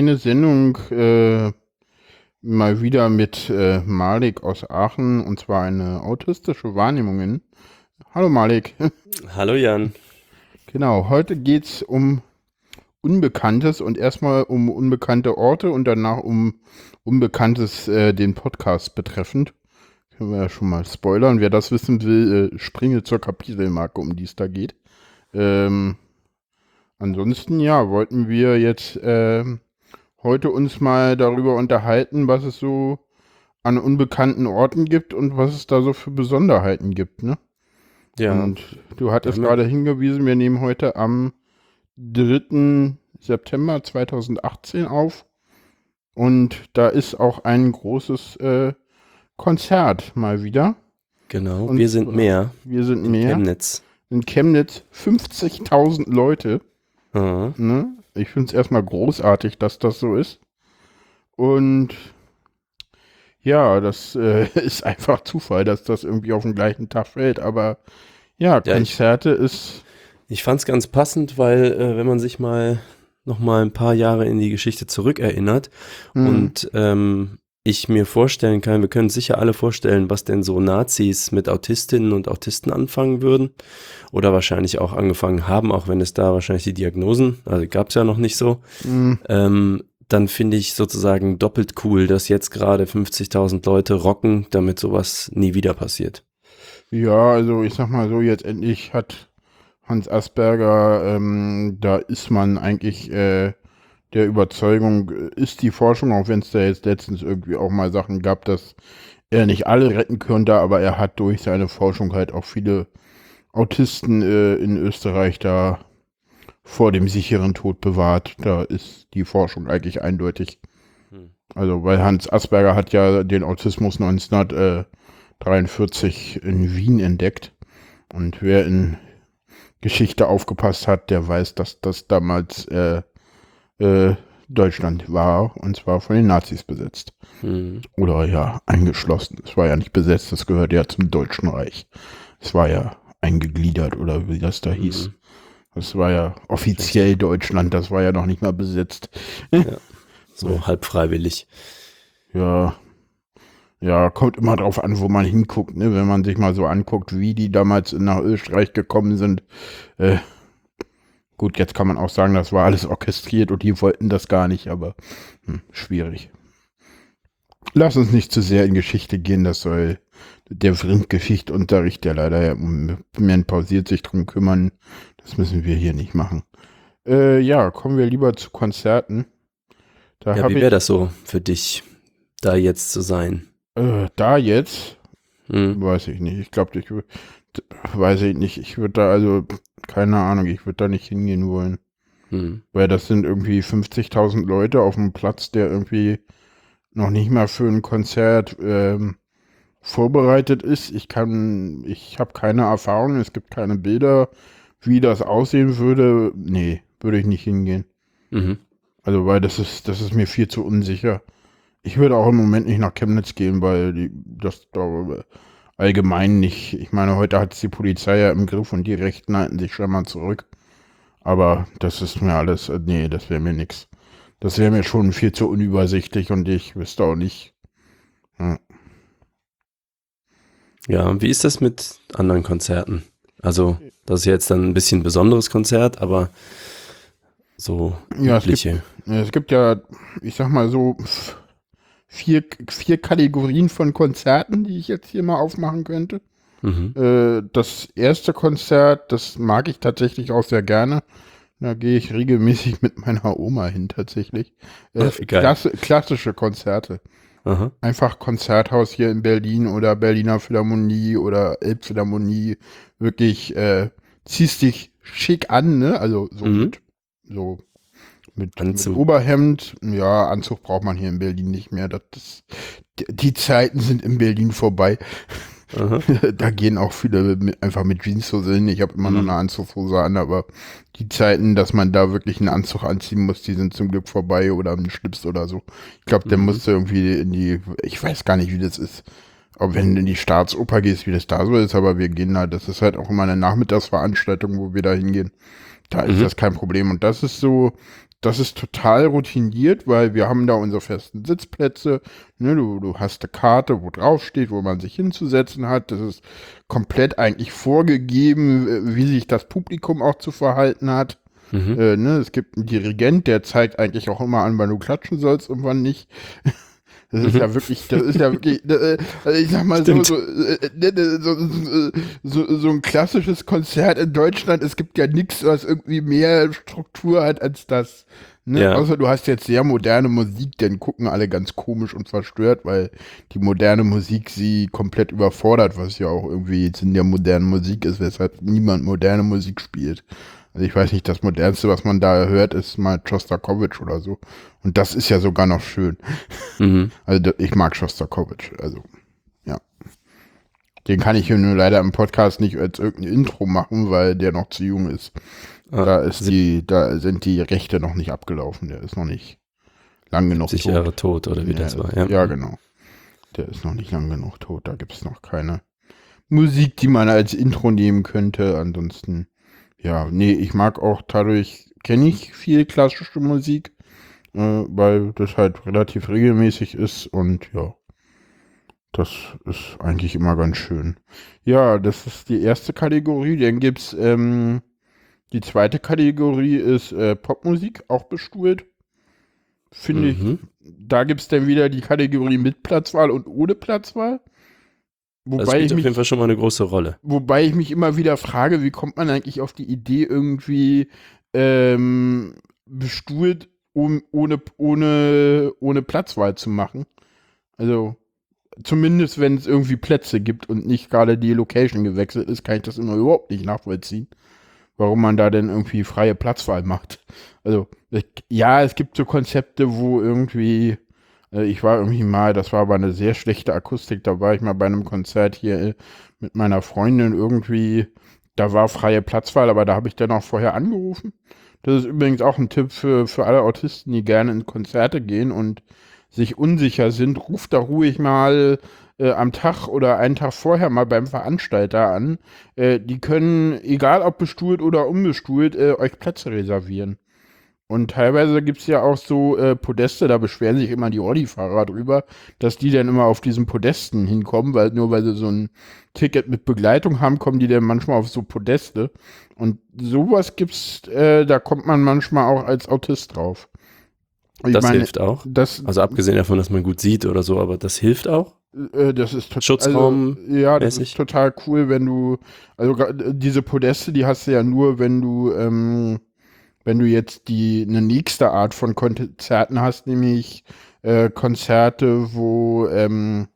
Eine Sendung äh, mal wieder mit äh, Malik aus Aachen und zwar eine autistische Wahrnehmungen. Hallo Malik. Hallo Jan. Genau, heute geht's um Unbekanntes und erstmal um unbekannte Orte und danach um Unbekanntes äh, den Podcast betreffend. Können wir ja schon mal spoilern. Wer das wissen will, äh, springe zur Kapitelmarke, um die es da geht. Ähm, ansonsten, ja, wollten wir jetzt äh, heute uns mal darüber unterhalten, was es so an unbekannten Orten gibt und was es da so für Besonderheiten gibt, ne? Ja. Und du hattest Ja, gerade hingewiesen, wir nehmen heute am 3. September 2018 auf. Und da ist auch ein großes äh, Konzert mal wieder. Genau, Und- wir sind mehr. Wir sind in mehr. Chemnitz. In Chemnitz 50.000 Leute. Aha. Ne? Ich finde es erstmal großartig, dass das so ist. Und ja, das äh, ist einfach Zufall, dass das irgendwie auf den gleichen Tag fällt. Aber ja, Ja, ich- Konzerte ist. Ich fand es ganz passend, weil äh, wenn man sich mal noch mal ein paar Jahre in die Geschichte zurückerinnert mh, und ähm, ich mir vorstellen kann, wir können sicher alle vorstellen, was denn so Nazis mit Autistinnen und Autisten anfangen würden oder wahrscheinlich auch angefangen haben, auch wenn es da wahrscheinlich die Diagnosen, also gab es ja noch nicht so, mh, ähm, dann finde ich sozusagen doppelt cool, dass jetzt gerade 50.000 Leute rocken, damit sowas nie wieder passiert. Ja, also ich sag mal so, jetzt endlich hat Hans Asperger, ähm, da ist man eigentlich äh, der Überzeugung, äh, ist die Forschung, auch wenn es da jetzt letztens irgendwie auch mal Sachen gab, dass er nicht alle retten könnte, aber er hat durch seine Forschung halt auch viele Autisten äh, in Österreich da vor dem sicheren Tod bewahrt. Da ist die Forschung eigentlich eindeutig. Hm. Also, weil Hans Asperger hat ja den Autismus 1943 in Wien entdeckt. Und wer in Geschichte aufgepasst hat, der weiß, dass das damals äh, äh, Deutschland war, und zwar von den Nazis besetzt. Hm. Oder ja, eingeschlossen. Es war ja nicht besetzt, das gehörte ja zum Deutschen Reich. Es war ja eingegliedert oder wie das da hieß. Mhm. Das war ja offiziell Deutschland, das war ja noch nicht mal besetzt. So halb freiwillig. Ja. Ja, kommt immer drauf an, wo man hinguckt, ne? Wenn man sich mal so anguckt, wie die damals nach Österreich gekommen sind. Äh, gut, jetzt kann man auch sagen, das war alles orchestriert und die wollten das gar nicht, aber hm, schwierig. Lass uns nicht zu sehr in Geschichte gehen, das soll der Vrindgeschichtunterricht, der leider Moment pausiert, sich drum kümmern. Das müssen wir hier nicht machen. Äh, ja, kommen wir lieber zu Konzerten. Da Ja, wie wäre das so für dich, da jetzt zu sein? Äh, da jetzt, Hm. weiß ich nicht. Ich glaube, ich weiß ich nicht. Ich würde da also, keine Ahnung, ich würde da nicht hingehen wollen. Hm. Weil das sind irgendwie 50.000 Leute auf einem Platz, der irgendwie noch nicht mal für ein Konzert ähm, vorbereitet ist. Ich kann, ich habe keine Erfahrung, es gibt keine Bilder, wie das aussehen würde. Nee, würde ich nicht hingehen. Mhm. Also, weil das ist, das ist mir viel zu unsicher. Ich würde auch im Moment nicht nach Chemnitz gehen, weil die, das da allgemein nicht. Ich meine, heute hat es die Polizei ja im Griff und die Rechten halten sich schon mal zurück. Aber das ist mir alles, äh, nee, das wäre mir nix. Das wäre mir schon viel zu unübersichtlich und ich wüsste auch nicht. Ja, wie ist das mit anderen Konzerten? Also, das ist jetzt dann ein bisschen ein besonderes Konzert, aber so Ja, es gibt, es gibt ja, ich sag mal so, vier, vier Kategorien von Konzerten, die ich jetzt hier mal aufmachen könnte. Mhm. Äh, das erste Konzert, das mag ich tatsächlich auch sehr gerne. Da gehe ich regelmäßig mit meiner Oma hin, tatsächlich. Äh, Ach. Klasse, klassische Konzerte. Aha. Einfach Konzerthaus hier in Berlin oder Berliner Philharmonie oder Elbphilharmonie. Wirklich, äh, ziehst dich schick an, ne? Also so Mhm. mit, so mit, mit Anzug. Oberhemd. Ja, Anzug braucht man hier in Berlin nicht mehr. Das, ist- die, Zeiten sind in Berlin vorbei. Da gehen auch viele mit, einfach mit Jeanshose hin. Ich habe immer noch Mhm. eine Anzughose an, aber die Zeiten, dass man da wirklich einen Anzug anziehen muss, die sind zum Glück vorbei oder einen Schlips oder so. Ich glaube, der Mhm. musste irgendwie in die, ich weiß gar nicht, wie das ist. Ob wenn du in die Staatsoper gehst, wie das da so ist, aber wir gehen da, das ist halt auch immer eine Nachmittagsveranstaltung, wo wir da hingehen. Da ist Mhm. das kein Problem. Und das ist so das ist total routiniert, weil wir haben da unsere festen Sitzplätze. Ne, du, du hast eine Karte, wo drauf steht, wo man sich hinzusetzen hat. Das ist komplett eigentlich vorgegeben, äh, wie sich das Publikum auch zu verhalten hat. Mhm. Äh, ne, es gibt einen Dirigent, der zeigt eigentlich auch immer an, wann du klatschen sollst und wann nicht. Das ist Mhm. ja wirklich, das ist ja wirklich, äh, also ich sag mal so, äh, ne, so, so, so, so ein klassisches Konzert in Deutschland, es gibt ja nichts, was irgendwie mehr Struktur hat als das. Ne? Ja. Außer du hast jetzt sehr moderne Musik, dann gucken alle ganz komisch und verstört, weil die moderne Musik sie komplett überfordert, was ja auch irgendwie Sinn der modernen Musik ist, weshalb niemand moderne Musik spielt. Also ich weiß nicht, das modernste, was man da hört, ist mal Shostakovich oder so. Und das ist ja sogar noch schön. Mhm. Also ich mag Shostakovich, also ja. Den kann ich hier nur leider im Podcast nicht als irgendein Intro machen, weil der noch zu jung ist. Ah, da ist die, da sind die Rechte noch nicht abgelaufen. Der ist noch nicht lang genug 70 tot. Jahre tot oder wie das war. Ja, Ja, genau. Der ist noch nicht lang genug tot. Da gibt es noch keine Musik, die man als Intro nehmen könnte. Ansonsten, ja, nee, ich mag auch dadurch, kenne ich viel klassische Musik, äh, weil das halt relativ regelmäßig ist und ja, das ist eigentlich immer ganz schön. Ja, das ist die erste Kategorie. Dann gibt's ähm, die zweite Kategorie ist äh, Popmusik, auch bestuhlt. Finde ich Mhm. da gibt es dann wieder die Kategorie mit Platzwahl und ohne Platzwahl. Das Wobei spielt ich, auf jeden mich, Fall schon mal eine große Rolle. wobei ich mich immer wieder frage, wie kommt man eigentlich auf die Idee, irgendwie ähm, bestuhlt, um, ohne, ohne, ohne Platzwahl zu machen? Also, zumindest wenn es irgendwie Plätze gibt und nicht gerade die Location gewechselt ist, kann ich das immer überhaupt nicht nachvollziehen. Warum man da denn irgendwie freie Platzwahl macht. Also, ja, es gibt so Konzepte, wo irgendwie, ich war irgendwie mal, das war aber eine sehr schlechte Akustik, da war ich mal bei einem Konzert hier äh, mit meiner Freundin irgendwie, da war freie Platzwahl, aber da habe ich dann auch vorher angerufen. Das ist übrigens auch ein Tipp für, für alle Autisten, die gerne in Konzerte gehen und sich unsicher sind, ruft da ruhig mal äh, am Tag oder einen Tag vorher mal beim Veranstalter an. Äh, die können, egal ob bestuhlt oder unbestuhlt, äh, euch Plätze reservieren. Und teilweise gibt es ja auch so äh, Podeste, da beschweren sich immer die Audi-Fahrer drüber, dass die dann immer auf diesen Podesten hinkommen, weil nur weil sie so ein Ticket mit Begleitung haben, kommen die dann manchmal auf so Podeste. Und sowas gibt's, äh, da kommt man manchmal auch als Autist drauf. Ich Das meine, hilft auch. Das, Also abgesehen davon, dass man gut sieht oder so, aber das hilft auch. äh, das ist total. Schutzraum Also, ja, das mäßig. ist total cool, wenn du. Also diese Podeste, die hast du ja nur, wenn du, ähm, wenn du jetzt die eine nächste Art von Konzerten hast, nämlich äh, Konzerte, wo ähm,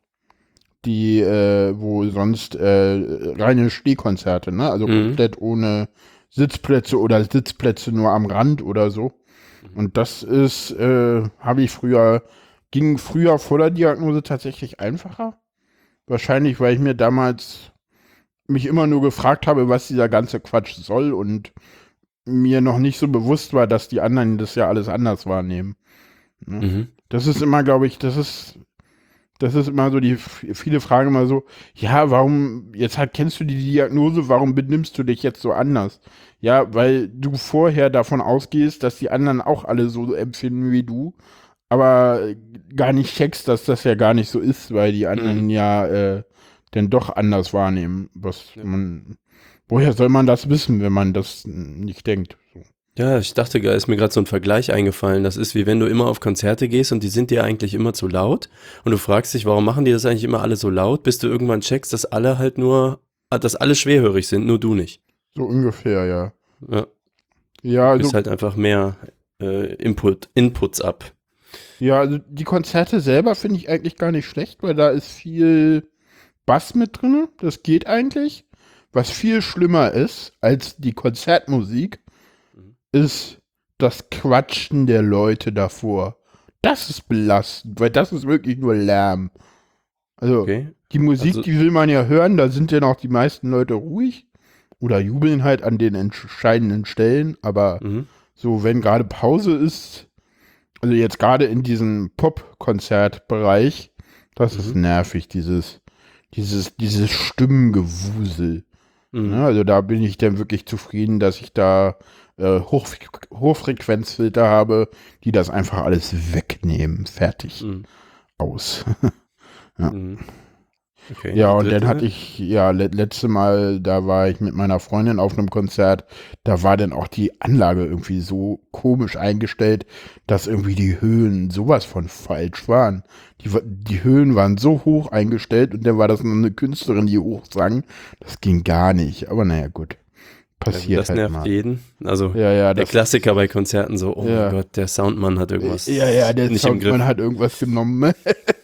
die, äh, wo sonst äh, reine Stehkonzerte, ne? Also Mhm. komplett ohne Sitzplätze oder Sitzplätze nur am Rand oder so. Und das ist, äh, habe ich früher, ging früher vor der Diagnose tatsächlich einfacher. Wahrscheinlich, weil ich mir damals mich immer nur gefragt habe, was dieser ganze Quatsch soll und mir noch nicht so bewusst war, dass die anderen das ja alles anders wahrnehmen. Ne? Mhm. Das ist immer, glaube ich, das ist, das ist immer so die viele Fragen immer so, ja, warum, jetzt halt kennst du die Diagnose, warum benimmst du dich jetzt so anders? Ja, weil du vorher davon ausgehst, dass die anderen auch alle so empfinden wie du, aber gar nicht checkst, dass das ja gar nicht so ist, weil die anderen Mhm. ja äh, dann doch anders wahrnehmen. Was Ja. man, woher soll man das wissen, wenn man das nicht denkt? Ja, ich dachte, da ist mir gerade so ein Vergleich eingefallen. Das ist wie wenn du immer auf Konzerte gehst und die sind dir eigentlich immer zu laut und du fragst dich, warum machen die das eigentlich immer alle so laut, bis du irgendwann checkst, dass alle halt nur, dass alle schwerhörig sind, nur du nicht. So ungefähr, ja. Ja, Ja, du also bist halt einfach mehr äh, Input, Inputs ab. Ja, also die Konzerte selber finde ich eigentlich gar nicht schlecht, weil da ist viel Bass mit drin. Das geht eigentlich. Was viel schlimmer ist als die Konzertmusik, Mhm. ist das Quatschen der Leute davor. Das ist belastend, weil das ist wirklich nur Lärm. Also Okay. die Musik, Also- die will man ja hören, da sind ja noch die meisten Leute ruhig oder jubeln halt an den entscheidenden Stellen, aber Mhm. so, wenn gerade Pause ist, also jetzt gerade in diesem Pop-Konzertbereich, das ist Mhm. nervig, dieses, dieses, dieses Stimmengewusel. Mhm. Ne? Also da bin ich dann wirklich zufrieden, dass ich da äh, Hoch, Hochfrequenzfilter habe, die das einfach alles wegnehmen. Fertig. Mhm. Aus. Mhm. Okay. Ja, und dann hatte ich, ja, le letzte Mal, da war ich mit meiner Freundin auf einem Konzert, da war dann auch die Anlage irgendwie so komisch eingestellt, dass irgendwie die Höhen sowas von falsch waren. Die, die Höhen waren so hoch eingestellt und dann war das noch eine Künstlerin, die hoch sang. Das ging gar nicht, aber naja, gut. Ja, Passiert das halt nervt mal. jeden. Also Ja, ja, der Klassiker bei Konzerten so, oh Ja. mein Gott, der Soundmann hat irgendwas ja, ja, der. Soundmann hat irgendwas genommen.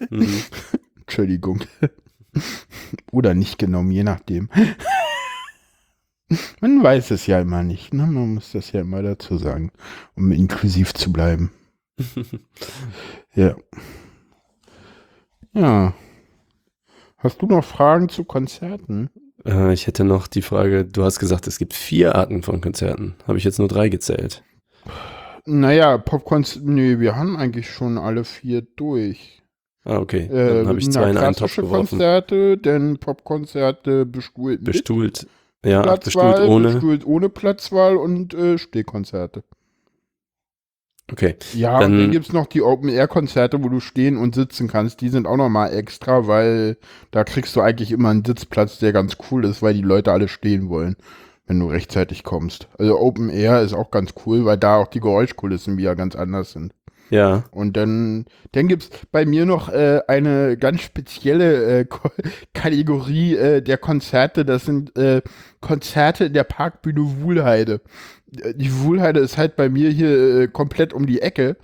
Mhm. Entschuldigung. Oder nicht genommen, je nachdem. Man weiß es ja immer nicht, ne? Man muss das ja immer dazu sagen, um inklusiv zu bleiben. Ja. Ja. Hast du noch Fragen zu Konzerten? Äh, ich hätte noch die Frage, du hast gesagt, es gibt vier Arten von Konzerten. Habe ich jetzt nur drei gezählt. Naja, Popkonzerte, nee, wir haben eigentlich schon alle vier durch. Ah, okay. Äh, Dann habe ich zwei in einen Topf geworfen. Konzerte, dann Popkonzerte bestuhlt mit Bestuhlt. Ja, Platzwahl, bestuhlt ohne. bestuhlt ohne Platzwahl und äh, Stehkonzerte. Okay. Ja, Dann- und dann gibt es noch die Open-Air-Konzerte, wo du stehen und sitzen kannst. Die sind auch nochmal extra, weil da kriegst du eigentlich immer einen Sitzplatz, der ganz cool ist, weil die Leute alle stehen wollen, wenn du rechtzeitig kommst. Also Open Air ist auch ganz cool, weil da auch die Geräuschkulissen wieder ganz anders sind. Ja. Und dann, dann gibt es bei mir noch äh, eine ganz spezielle äh, Ko Kategorie äh, der Konzerte. Das sind äh, Konzerte in der Parkbühne Wuhlheide. Äh, Die Wuhlheide ist halt bei mir hier äh, komplett um die Ecke.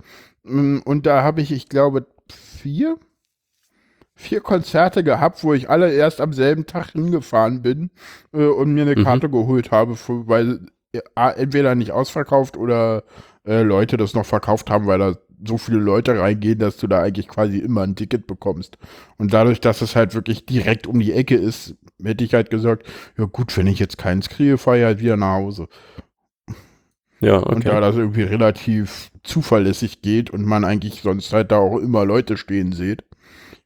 Mm, Und da habe ich, ich glaube, vier, vier Konzerte gehabt, wo ich alle erst am selben Tag hingefahren bin äh, und mir eine Mhm. Karte geholt habe, weil äh, entweder nicht ausverkauft oder äh, Leute das noch verkauft haben, weil da so viele Leute reingehen, dass du da eigentlich quasi immer ein Ticket bekommst. Und dadurch, dass es halt wirklich direkt um die Ecke ist, hätte ich halt gesagt, ja gut, wenn ich jetzt keins kriege, fahre ich halt wieder nach Hause. Ja, Und da okay. das irgendwie relativ zuverlässig geht und man eigentlich sonst halt da auch immer Leute stehen sieht.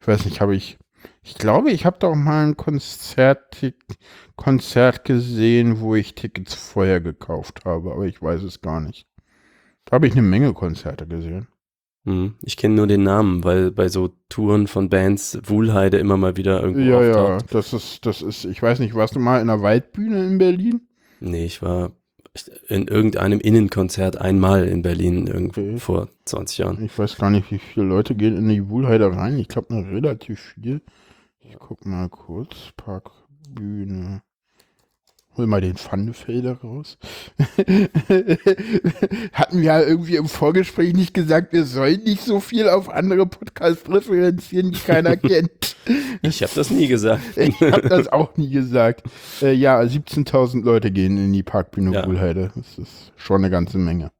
Ich weiß nicht, habe ich, ich glaube, ich habe da auch mal ein Konzert, Konzert gesehen, wo ich Tickets vorher gekauft habe, aber ich weiß es gar nicht. Da habe ich eine Menge Konzerte gesehen. Mhm. Ich kenne nur den Namen, weil bei so Touren von Bands Wuhlheide immer mal wieder irgendwo Ja, ja, auftaucht. das ist, das ist, ich weiß nicht, warst du mal in der Waldbühne in Berlin? Nee, ich war in irgendeinem Innenkonzert einmal in Berlin irgendwo Okay. vor 20 Jahren. Ich weiß gar nicht, wie viele Leute gehen in die Wuhlheide rein. Ich glaube, relativ viel. Ich guck mal kurz. Parkbühne. Hol mal den Pfannefelder raus. Hatten wir ja irgendwie im Vorgespräch nicht gesagt, wir sollen nicht so viel auf andere Podcasts referenzieren, die keiner kennt. Ich habe das nie gesagt. Ich habe das auch nie gesagt. Äh, ja, 17.000 Leute gehen in die Parkbühne Ja. Das ist schon eine ganze Menge.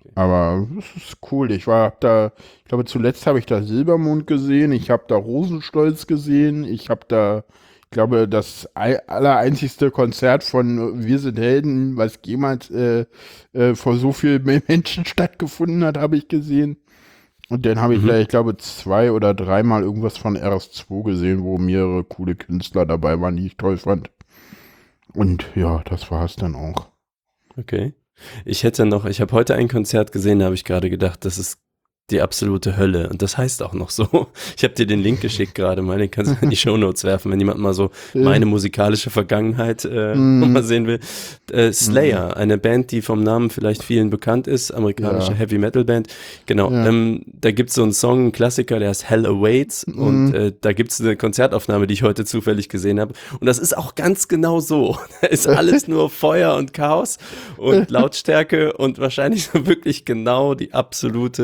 Okay. Aber das ist cool. Ich war da, ich glaube, zuletzt habe ich da Silbermond gesehen. Ich habe da Rosenstolz gesehen. Ich habe da, ich glaube, das ei- allereinzigste Konzert von Wir sind Helden, was jemals äh, äh, vor so vielen Menschen stattgefunden hat, habe ich gesehen. Und dann habe ich Mhm. ich glaube, zwei oder dreimal irgendwas von RS2 gesehen, wo mehrere coole Künstler dabei waren, die ich toll fand. Und ja, das war es dann auch. Okay. Ich hätte noch, ich habe heute ein Konzert gesehen, da habe ich gerade gedacht, das ist die absolute Hölle. Und das heißt auch noch so. Ich habe dir den Link geschickt gerade mal, den kannst du in die Shownotes werfen, wenn jemand mal so meine musikalische Vergangenheit äh, Mm. mal sehen will. Äh, Slayer, eine Band, die vom Namen vielleicht vielen bekannt ist, amerikanische Ja. Heavy Metal Band. Genau, Ja. ähm, da gibt's so einen Song, einen Klassiker, der heißt Hell Awaits und Mhm. äh, da gibt's eine Konzertaufnahme, die ich heute zufällig gesehen habe. Und das ist auch ganz genau so. Da ist alles nur Feuer und Chaos und Lautstärke und wahrscheinlich so wirklich genau die absolute,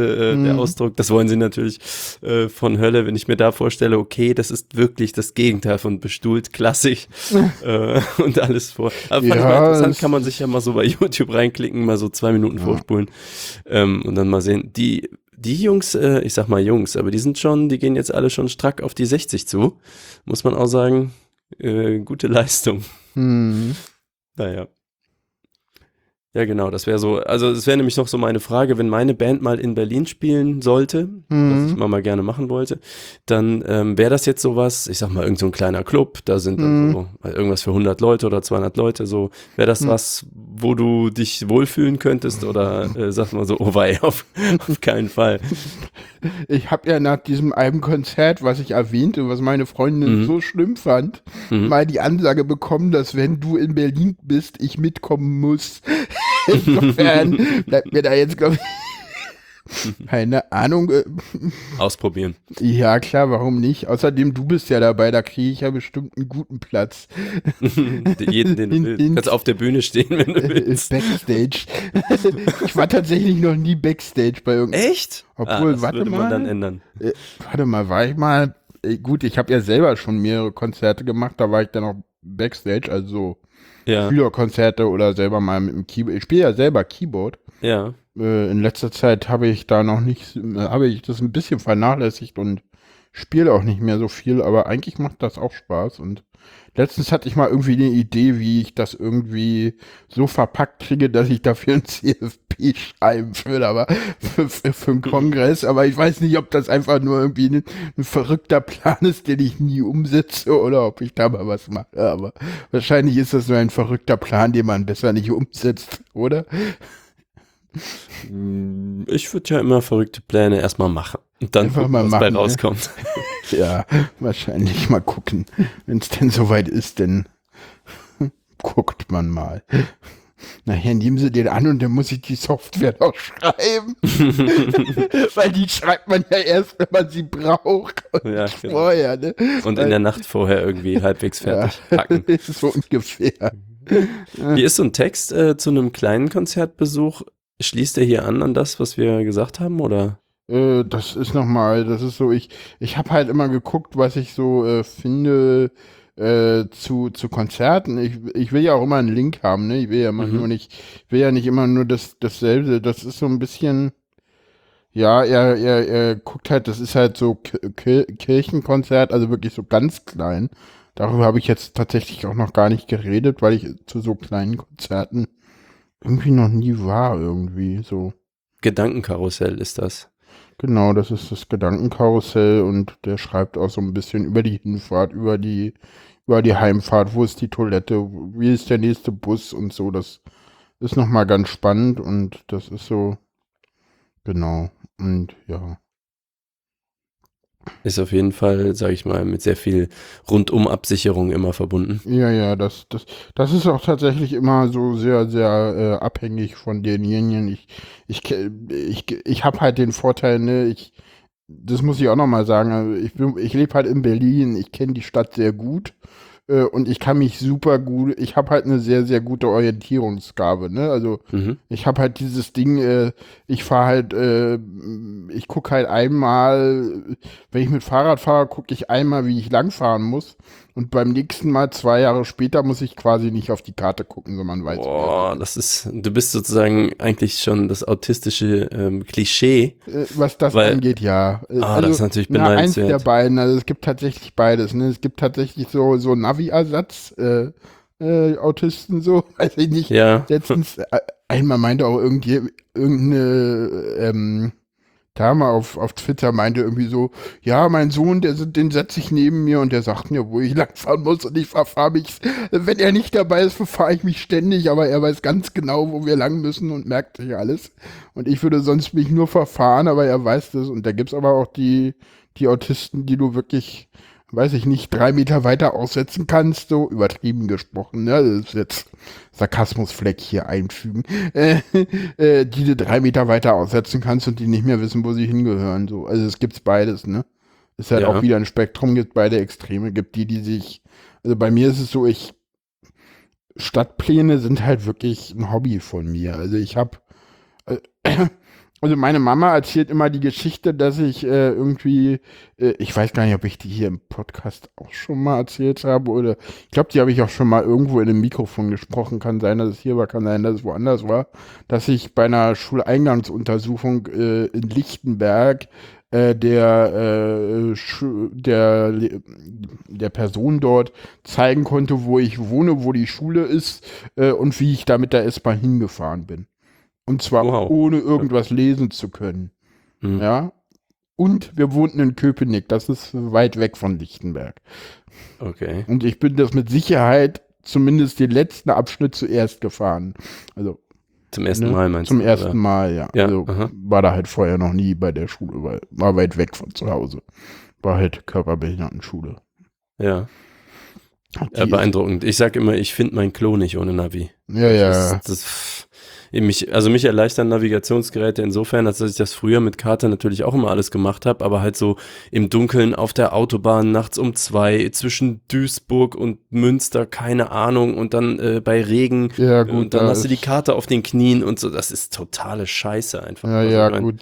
äh, der Mhm. Ausdruck. Das wollen sie natürlich äh, von Hölle, wenn ich mir da vorstelle, okay, das ist wirklich das Gegenteil von bestuhlt, klassisch äh, und alles vor. Aber fand ich Ja, mal interessant, kann man sich ja mal so bei YouTube reinklicken, mal so zwei Minuten Ja. vorspulen ähm, und dann mal sehen. Die, die Jungs, äh, ich sag mal Jungs, aber die sind schon, die gehen jetzt alle schon strack auf die 60 zu. Muss man auch sagen, äh, gute Leistung. Hm. Naja. Ja, genau, das wäre so, also es wäre nämlich noch so meine Frage, wenn meine Band mal in Berlin spielen sollte, Mhm. was ich mal, mal gerne machen wollte, dann ähm, wäre das jetzt sowas, ich sag mal, irgend so ein kleiner Club, da sind Mhm. so äh, irgendwas für 100 Leute oder 200 Leute, so, wäre das Mhm. was, wo du dich wohlfühlen könntest oder äh, sag mal so, oh wei, auf, auf keinen Fall. Ich habe ja nach diesem einen Konzert, was ich erwähnte, was meine Freundin Mhm. so schlimm fand, Mhm. mal die Ansage bekommen, dass wenn du in Berlin bist, ich mitkommen muss. Insofern bleibt mir da jetzt, glaube ich, keine Ahnung. äh, Ausprobieren. Ja, klar, warum nicht? Außerdem, du bist ja dabei, da kriege ich ja bestimmt einen guten Platz. Jeden, den du willst. in- Kannst auf der Bühne stehen, wenn du Äh, willst. Backstage. ich war tatsächlich noch nie Backstage bei irgendeinem. Echt? Obwohl, das warte würde man mal. dann ändern. Äh, warte mal, war ich mal. Äh, gut, ich habe ja selber schon mehrere Konzerte gemacht, da war ich dann auch Backstage, also so Ja, Schülerkonzerte oder selber mal mit dem Keyboard. Ich spiele ja selber Keyboard. ja. Äh, in letzter Zeit habe ich da noch nicht, äh, habe ich das ein bisschen vernachlässigt und spiele auch nicht mehr so viel, aber eigentlich macht das auch Spaß und letztens hatte ich mal irgendwie eine Idee, wie ich das irgendwie so verpackt kriege, dass ich dafür ein CFP schreiben würde, aber für, für, für einen Kongress, aber ich weiß nicht, ob das einfach nur irgendwie ein, ein verrückter Plan ist, den ich nie umsetze oder ob ich da mal was mache, aber wahrscheinlich ist das nur ein verrückter Plan, den man besser nicht umsetzt, oder? Ich würde ja immer verrückte Pläne erstmal machen und dann Einfach gucken, mal was machen, bei ne? rauskommt. Ja, wahrscheinlich mal gucken. Wenn es denn soweit ist, dann guckt man mal. Nachher nehmen sie den an und dann muss ich die Software noch schreiben. Weil die schreibt man ja erst, wenn man sie braucht. Und Ja, genau. vorher, ne? Und in der Nacht vorher irgendwie halbwegs fertig packen. so ungefähr. Wie ist so ein Text äh, zu einem kleinen Konzertbesuch? Schließt er hier an an das, was wir gesagt haben, oder? Äh, das ist nochmal, das ist so, ich, ich habe halt immer geguckt, was ich so äh, finde äh, zu, zu Konzerten. Ich, ich will ja auch immer einen Link haben, ne? Ich will ja immer Mhm. nur nicht, ich will ja nicht immer nur das, dasselbe. Das ist so ein bisschen, ja, er, er, er guckt halt, das ist halt so Ki- Ki- Kirchenkonzert, also wirklich so ganz klein. Darüber habe ich jetzt tatsächlich auch noch gar nicht geredet, weil ich zu so kleinen Konzerten irgendwie noch nie war, irgendwie so. Gedankenkarussell ist das. Genau, das ist das Gedankenkarussell und der schreibt auch so ein bisschen über die Hinfahrt, über die, über die Heimfahrt, wo ist die Toilette, wie ist der nächste Bus und so. Das ist nochmal ganz spannend und das ist so, genau, und ja. Ist auf jeden Fall, sage ich mal, mit sehr viel Rundum-Absicherung immer verbunden. Ja, ja, das, das, das ist auch tatsächlich immer so sehr, sehr äh, abhängig von denjenigen. Ich, ich, ich, ich habe halt den Vorteil, ne, ich, das muss ich auch nochmal sagen, also ich, bin- ich lebe halt in Berlin, ich kenne die Stadt sehr gut äh, und ich kann mich super gut, ich habe halt eine sehr, sehr gute Orientierungsgabe, ne, also Mhm. ich habe halt dieses Ding, äh, ich fahre halt, äh, ich gucke halt einmal, wenn ich mit Fahrrad fahre, gucke ich einmal, wie ich langfahren muss. Und beim nächsten Mal, zwei Jahre später, muss ich quasi nicht auf die Karte gucken, sondern weiß. Boah, das ist, du bist sozusagen eigentlich schon das autistische ähm, Klischee. Äh, was das Weil- angeht, ja. Äh, Ah, das ist natürlich na, eins beneidenswert. der beiden. Also es gibt tatsächlich beides. Ne? Es gibt tatsächlich so, so Navi-Ersatz, äh, äh, Autisten so, weiß ich nicht. Ja, Letztens, einmal meinte auch irgendwie, irgendeine ähm, Dame auf, auf Twitter meinte irgendwie so, ja, mein Sohn, der, den setze ich neben mir und der sagt mir, wo ich langfahren muss und ich verfahre mich, wenn er nicht dabei ist, verfahre ich mich ständig, aber er weiß ganz genau, wo wir lang müssen und merkt sich alles. Und ich würde sonst mich nur verfahren, aber er weiß das. Und da gibt's aber auch die, die Autisten, die du wirklich, weiß ich nicht, drei Meter weiter aussetzen kannst, so übertrieben gesprochen, ne? Das ist jetzt Sarkasmusfleck hier einfügen, äh, äh, die du drei Meter weiter aussetzen kannst und die nicht mehr wissen, wo sie hingehören, so. Also es gibt's beides, ne? Ist halt Ja. auch wieder ein Spektrum, gibt beide Extreme, gibt die, die sich, also bei mir ist es so, ich, Stadtpläne sind halt wirklich ein Hobby von mir. Also ich habe, äh, also meine Mama erzählt immer die Geschichte, dass ich äh, irgendwie, äh, ich weiß gar nicht, ob ich die hier im Podcast auch schon mal erzählt habe oder ich glaube, die habe ich auch schon mal irgendwo in einem Mikrofon gesprochen. Kann sein, dass es hier war, kann sein, dass es woanders war, dass ich bei einer Schuleingangsuntersuchung äh, in Lichtenberg äh, der, äh, der, der Person dort zeigen konnte, wo ich wohne, wo die Schule ist äh, und wie ich da mit der S-Bahn hingefahren bin. Und zwar wow. ohne irgendwas lesen zu können. Mhm. Ja. Und wir wohnten in Köpenick, das ist weit weg von Lichtenberg. Okay. Und ich bin das mit Sicherheit zumindest den letzten Abschnitt zuerst gefahren. Also zum ersten ne? Mal meinst Zum du? Zum ersten oder? Mal, ja. ja also war da halt vorher noch nie bei der Schule, weil war weit weg von zu Hause. War halt Körperbehindertenschule. Ja. ja beeindruckend. Ich sag immer, ich finde mein Klo nicht ohne Navi. Ja, ja. Das, das, mich, also mich erleichtern Navigationsgeräte insofern, als dass ich das früher mit Karte natürlich auch immer alles gemacht habe, aber halt so im Dunkeln auf der Autobahn nachts um zwei zwischen Duisburg und Münster, keine Ahnung, und dann äh, bei Regen ja, gut, und dann hast du die Karte auf den Knien und so, das ist totale Scheiße einfach. Ja, also, ja, mein, gut.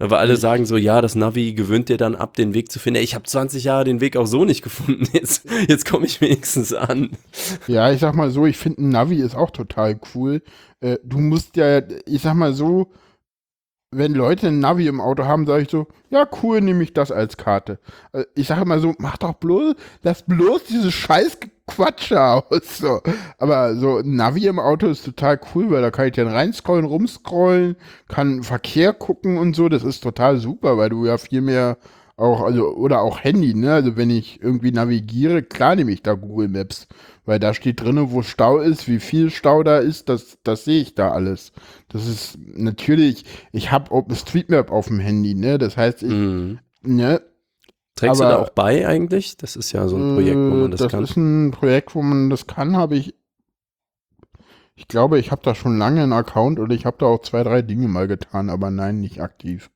Aber alle sagen so, ja, das Navi gewöhnt dir dann ab, den Weg zu finden. Ich habe 20 Jahre den Weg auch so nicht gefunden. Jetzt, jetzt komme ich wenigstens an. Ja, ich sag mal so, ich finde ein Navi ist auch total cool. Äh, du musst ja, ich sag mal so, wenn Leute ein Navi im Auto haben, sage ich so, ja cool, nehme ich das als Karte. Äh, ich sage mal so, mach doch bloß, lass bloß diese scheiß Quatsche aus. So. Aber so ein Navi im Auto ist total cool, weil da kann ich dann reinscrollen, rumscrollen, kann Verkehr gucken und so. Das ist total super, weil du ja viel mehr auch, also, oder auch Handy, ne? Also wenn ich irgendwie navigiere, klar nehme ich da Google Maps, weil da steht drin, wo Stau ist, wie viel Stau da ist, das, das sehe ich da alles. Das ist natürlich, ich habe OpenStreetMap auf dem Handy, ne? Das heißt, ich, mhm. ne? Trägst aber, du da auch bei eigentlich? Das ist ja so ein Projekt, wo man das, das kann. Das ist ein Projekt, wo man das kann, habe ich. Ich glaube, ich habe da schon lange einen Account und ich habe da auch zwei, drei Dinge mal getan, aber nein, nicht aktiv.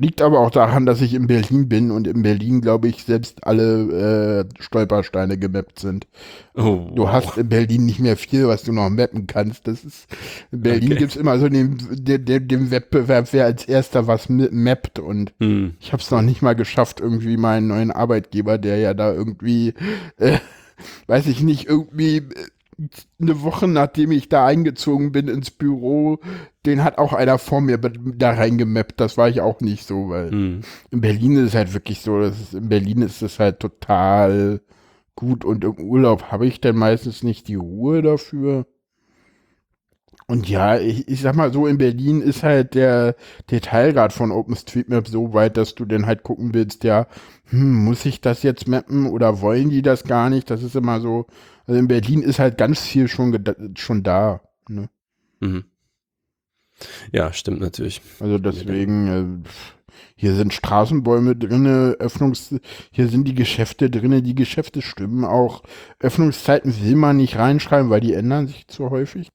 Liegt aber auch daran, dass ich in Berlin bin und in Berlin, glaube ich, selbst alle äh, Stolpersteine gemappt sind. Oh, du wow. hast in Berlin nicht mehr viel, was du noch mappen kannst. Das ist, in Berlin okay. gibt es immer so den, den, den, Wettbewerb, wer als erster was mappt. Und hm. ich habe es noch nicht mal geschafft, irgendwie meinen neuen Arbeitgeber, der ja da irgendwie, äh, weiß ich nicht, irgendwie äh, eine Woche nachdem ich da eingezogen bin ins Büro, den hat auch einer vor mir da reingemappt. Das war ich auch nicht so, weil mhm. in Berlin ist es halt wirklich so, ist, in Berlin ist es halt total gut und im Urlaub habe ich dann meistens nicht die Ruhe dafür. Und ja, ich, ich sag mal so, in Berlin ist halt der Detailgrad von OpenStreetMap so weit, dass du dann halt gucken willst, ja, hm, muss ich das jetzt mappen oder wollen die das gar nicht? Das ist immer so, also in Berlin ist halt ganz viel schon, schon da. Ne? Mhm. Ja, stimmt natürlich. Also deswegen, äh, hier sind Straßenbäume drinne, Öffnungs, hier sind die Geschäfte drinne, die Geschäfte stimmen auch. Öffnungszeiten will man nicht reinschreiben, weil die ändern sich zu häufig.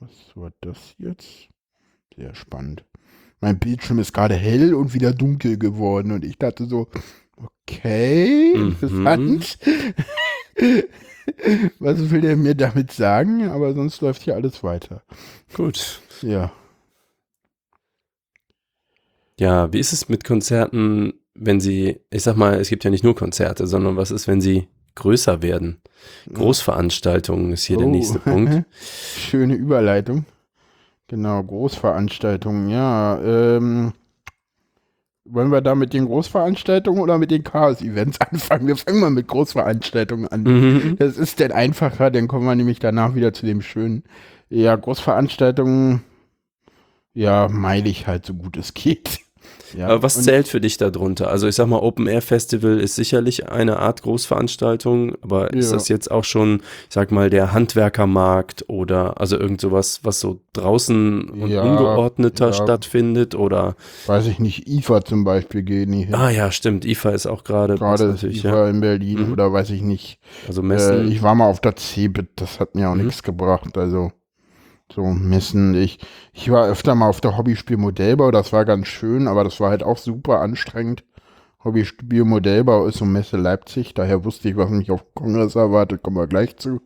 Was war das jetzt? Sehr spannend. Mein Bildschirm ist gerade hell und wieder dunkel geworden und ich dachte so, okay, mhm. Was will der mir damit sagen? Aber sonst läuft hier alles weiter. Gut. Ja. Ja, wie ist es mit Konzerten, wenn sie, ich sag mal, es gibt ja nicht nur Konzerte, sondern was ist, wenn sie größer werden? Großveranstaltungen ist hier oh. der nächste Punkt. Schöne Überleitung. Genau, Großveranstaltungen, ja. Ähm, wollen wir da mit den Großveranstaltungen oder mit den Chaos-Events anfangen? Wir fangen mal mit Großveranstaltungen an. Mhm. Das ist denn einfacher, dann kommen wir nämlich danach wieder zu dem schönen. Ja, Großveranstaltungen, ja, meile ich halt so gut es geht. Ja, Aber was zählt für dich darunter? Also ich sag mal, Open Air Festival ist sicherlich eine Art Großveranstaltung, aber ja. ist das jetzt auch schon, ich sag mal, der Handwerkermarkt oder also irgend sowas, was so draußen und ja, ungeordneter stattfindet oder? Weiß ich nicht, IFA zum Beispiel gehen die hin. Ah ja, stimmt, IFA ist auch gerade. Gerade IFA in Berlin mhm. oder weiß ich nicht. Also Messen. Äh, ich war mal auf der CeBIT, das hat mir auch mhm. nichts gebracht, also so messen. Ich, ich war öfter mal auf der Hobbyspiel Modellbau, das war ganz schön, aber das war halt auch super anstrengend. Hobbyspiel Modellbau ist so Messe Leipzig, daher wusste ich, was mich auf Kongress erwartet, kommen wir gleich zu.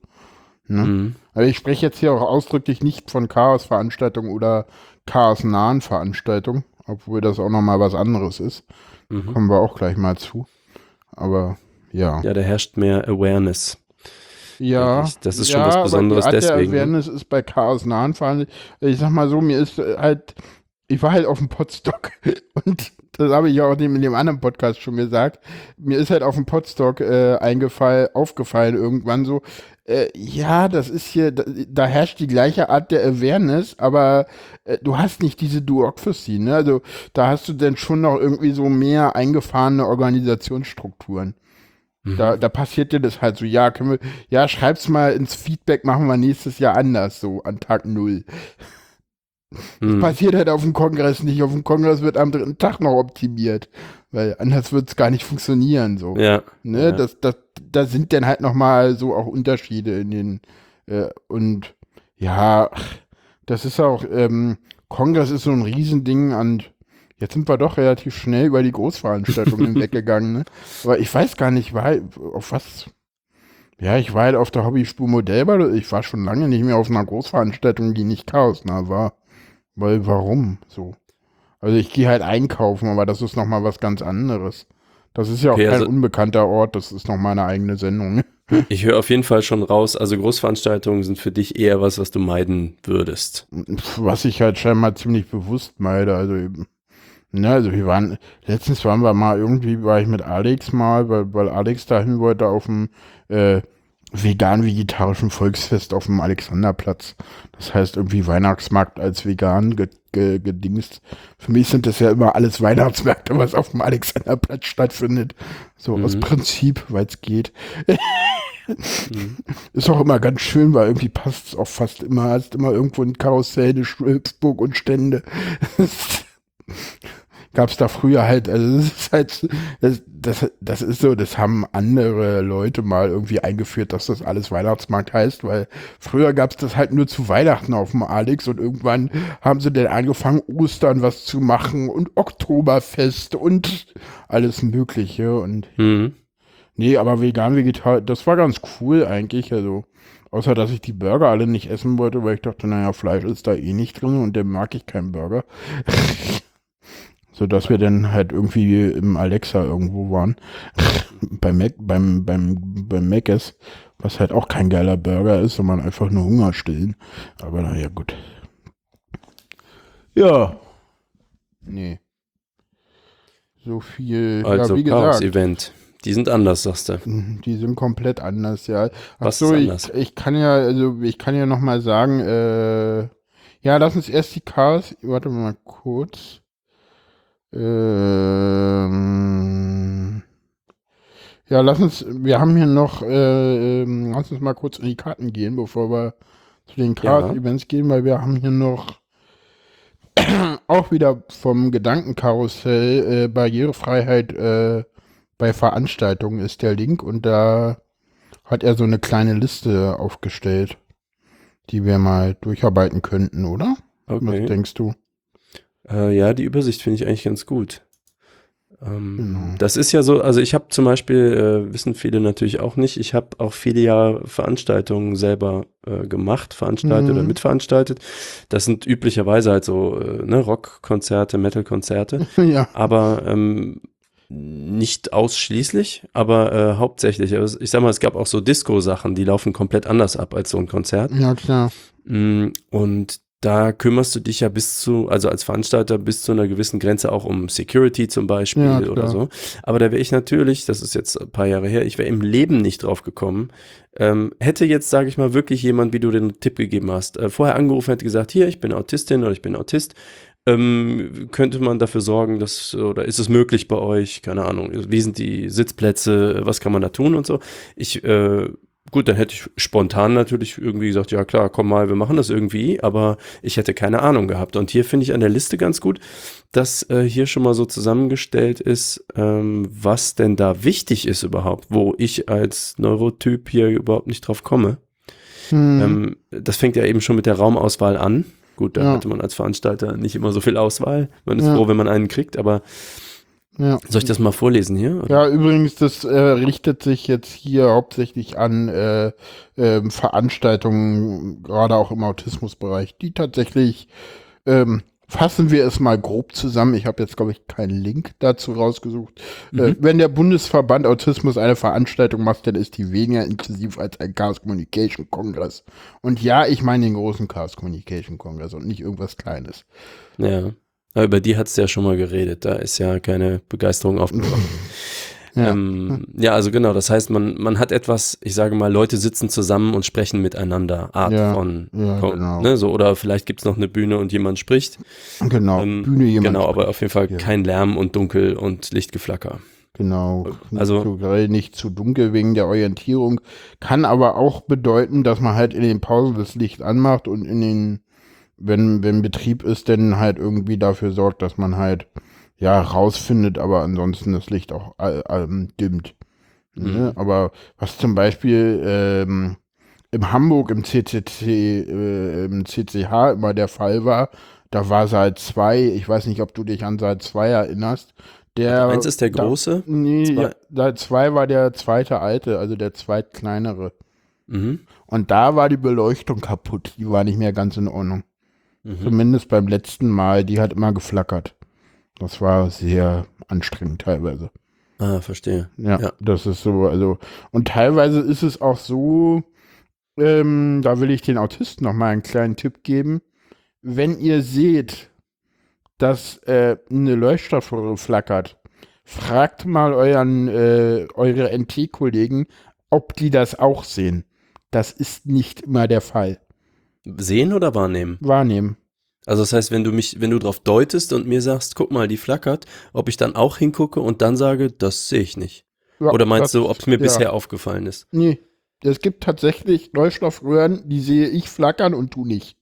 Ne? Mhm. Also ich spreche jetzt hier auch ausdrücklich nicht von Chaos-Veranstaltungen oder chaosnahen Veranstaltungen, obwohl das auch nochmal was anderes ist. Mhm. Kommen wir auch gleich mal zu. Aber ja. Ja, da herrscht mehr Awareness. Ja. Das ist schon ja, was Besonderes aber die Art deswegen. Der ne? Awareness ist bei chaosnahen Veranstaltungen. Ich sag mal so, mir ist halt, ich war halt auf dem Podstock und das habe ich auch in dem anderen Podcast schon gesagt. Mir ist halt auf dem Podstock äh, eingefallen, aufgefallen irgendwann so, äh, ja, das ist hier, da, da, herrscht die gleiche Art der Awareness, aber äh, du hast nicht diese Duocracy, ne? Also da hast du denn schon noch irgendwie so mehr eingefahrene Organisationsstrukturen. Mhm. Da, da passiert dir das halt so, ja, können wir, ja, schreib's mal ins Feedback, machen wir nächstes Jahr anders, so an Tag null. Das mhm. passiert halt auf dem Kongress nicht. Auf dem Kongress wird am dritten Tag noch optimiert, weil anders wird es gar nicht funktionieren. So. Ja. Ne? Ja. Das, das, da sind dann halt nochmal so auch Unterschiede in den äh, und ja, das ist auch, ähm, Kongress ist so ein Riesending und jetzt sind wir doch relativ schnell über die Großveranstaltungen weggegangen. Ne? Aber ich weiß gar nicht, war, auf was. Ja, ich war halt auf der Hobbyspur Modellball. Ich war schon lange nicht mehr auf einer Großveranstaltung, die nicht chaosnah war. Weil warum so? Also ich gehe halt einkaufen, aber das ist nochmal was ganz anderes. Das ist ja auch okay, kein also unbekannter Ort, das ist noch meine eigene Sendung. Ich höre auf jeden Fall schon raus, also Großveranstaltungen sind für dich eher was, was du meiden würdest. Was ich halt scheinbar ziemlich bewusst meide, also eben. Ne, also wir waren, letztens waren wir mal irgendwie, war ich mit Alex mal, weil, weil Alex dahin wollte auf dem äh, vegan-vegetarischen Volksfest auf dem Alexanderplatz. Das heißt irgendwie Weihnachtsmarkt als vegan gedingst. Für mich sind das ja immer alles Weihnachtsmärkte, was auf dem Alexanderplatz stattfindet. So mhm. aus Prinzip, weil es geht. mhm. Ist auch immer ganz schön, weil irgendwie passt es auch fast immer. Hast immer irgendwo ein Karussell, eine Schwibsburg und Stände. gab es da früher halt, also das ist halt, das, das, das ist so, das haben andere Leute mal irgendwie eingeführt, dass das alles Weihnachtsmarkt heißt, weil früher gab es das halt nur zu Weihnachten auf dem Alex und irgendwann haben sie dann angefangen, Ostern was zu machen und Oktoberfest und alles Mögliche und mhm. nee, aber vegan, vegetarisch, das war ganz cool eigentlich, also Außer, dass ich die Burger alle nicht essen wollte, weil ich dachte, naja, Fleisch ist da eh nicht drin und der mag ich keinen Burger. so dass wir dann halt irgendwie im Alexa irgendwo waren. beim Mac, beim, beim, beim Mc's, was halt auch kein geiler Burger ist, sondern einfach nur Hunger stillen. Aber naja, gut. Ja. Nee. So viel. Also, ja, wie gesagt, Event. Die sind anders, sagst du. Mhm, die sind komplett anders, ja. Ach Was so, ist anders? Ich, ich, kann ja, also ich kann ja noch mal sagen, äh, ja, lass uns erst die Chaos, warte mal kurz. Ähm, ja, lass uns, wir haben hier noch, äh, ähm, lass uns mal kurz in die Karten gehen, bevor wir zu den Card-Events ja. gehen, weil wir haben hier noch auch wieder vom Gedankenkarussell äh, Barrierefreiheit äh, bei Veranstaltungen ist der Link und da hat er so eine kleine Liste aufgestellt, die wir mal durcharbeiten könnten, oder? Okay. Was denkst du? Äh, ja, die Übersicht finde ich eigentlich ganz gut. Ähm, genau. Das ist ja so, also ich habe zum Beispiel, äh, wissen viele natürlich auch nicht, ich habe auch viele Jahre Veranstaltungen selber äh, gemacht, veranstaltet mhm. oder mitveranstaltet. Das sind üblicherweise halt so äh, ne, Rockkonzerte, Metalkonzerte. ja. Aber ähm, nicht ausschließlich, aber äh, hauptsächlich. Also ich sag mal, es gab auch so Disco-Sachen, die laufen komplett anders ab als so ein Konzert. Ja, klar. Mm, und da kümmerst du dich ja bis zu, also als Veranstalter bis zu einer gewissen Grenze auch um Security zum Beispiel ja, oder so. Aber da wäre ich natürlich, das ist jetzt ein paar Jahre her, ich wäre im Leben nicht drauf gekommen. Ähm, hätte jetzt, sage ich mal, wirklich jemand, wie du den Tipp gegeben hast, äh, vorher angerufen, hätte gesagt, hier, ich bin Autistin oder ich bin Autist, ähm, könnte man dafür sorgen, dass, oder ist es möglich bei euch, keine Ahnung, wie sind die Sitzplätze, was kann man da tun und so. Ich äh, Gut, dann hätte ich spontan natürlich irgendwie gesagt, ja klar, komm mal, wir machen das irgendwie, aber ich hätte keine Ahnung gehabt. Und hier finde ich an der Liste ganz gut, dass äh, hier schon mal so zusammengestellt ist, ähm, was denn da wichtig ist überhaupt, wo ich als Neurotyp hier überhaupt nicht drauf komme. Hm. Ähm, das fängt ja eben schon mit der Raumauswahl an. Gut, da ja. hatte man als Veranstalter nicht immer so viel Auswahl. Man ist ja. froh, wenn man einen kriegt, aber Ja. Soll ich das mal vorlesen hier? Ja, übrigens, das äh, richtet sich jetzt hier hauptsächlich an äh, ähm, Veranstaltungen, gerade auch im Autismusbereich, die tatsächlich, ähm, fassen wir es mal grob zusammen, ich habe jetzt, glaube ich, keinen Link dazu rausgesucht. Äh, wenn der Bundesverband Autismus eine Veranstaltung macht, dann ist die weniger intensiv als ein Chaos Communication Kongress. Und ja, ich meine den großen Chaos Communication Kongress und nicht irgendwas Kleines. Ja. Aber über die hat es ja schon mal geredet. Da ist ja keine Begeisterung aufgekommen. Ja. Ähm, ja, also genau. Das heißt, man, man hat etwas, ich sage mal, Leute sitzen zusammen und sprechen miteinander. Art Ja, von, ja, genau. ne, so, oder vielleicht gibt es noch eine Bühne und jemand spricht. Genau, Ähm, Bühne jemand. Genau, aber auf jeden Fall kein Lärm und Dunkel und Lichtgeflacker. Genau, Also- nicht zu nicht zu dunkel wegen der Orientierung. Kann aber auch bedeuten, dass man halt in den Pausen das Licht anmacht und in den, wenn, wenn Betrieb ist, dann halt irgendwie dafür sorgt, dass man halt ja rausfindet, aber ansonsten das Licht auch äh, ähm, dimmt. Ne? Aber was zum Beispiel ähm, in Hamburg im CCC, äh, im CCH immer der Fall war, da war Saal 2, ich weiß nicht, ob du dich an Saal 2 erinnerst, der Eins ist der da- große. Nee, Zwei. ja, Saal 2 war der zweite alte, also der zweitkleinere. Mhm. Und da war die Beleuchtung kaputt, die war nicht mehr ganz in Ordnung. Mhm. Zumindest beim letzten Mal, die hat immer geflackert. Das war sehr anstrengend teilweise. Ah, verstehe. Ja, Ja. das ist so, also, und teilweise ist es auch so, ähm, da will ich den Autisten noch mal einen kleinen Tipp geben. Wenn ihr seht, dass äh, eine Leuchtstoffröhre flackert, fragt mal euren, äh, eure NT-Kollegen, ob die das auch sehen. Das ist nicht immer der Fall. Sehen oder wahrnehmen? Wahrnehmen. Also das heißt, wenn du mich, wenn du drauf deutest und mir sagst, guck mal, die flackert, ob ich dann auch hingucke und dann sage, das sehe ich nicht. Ja, Oder meinst das- du, ob es mir ja. bisher aufgefallen ist? Nee. Es gibt tatsächlich Leuchtstoffröhren, die sehe ich flackern und du nicht.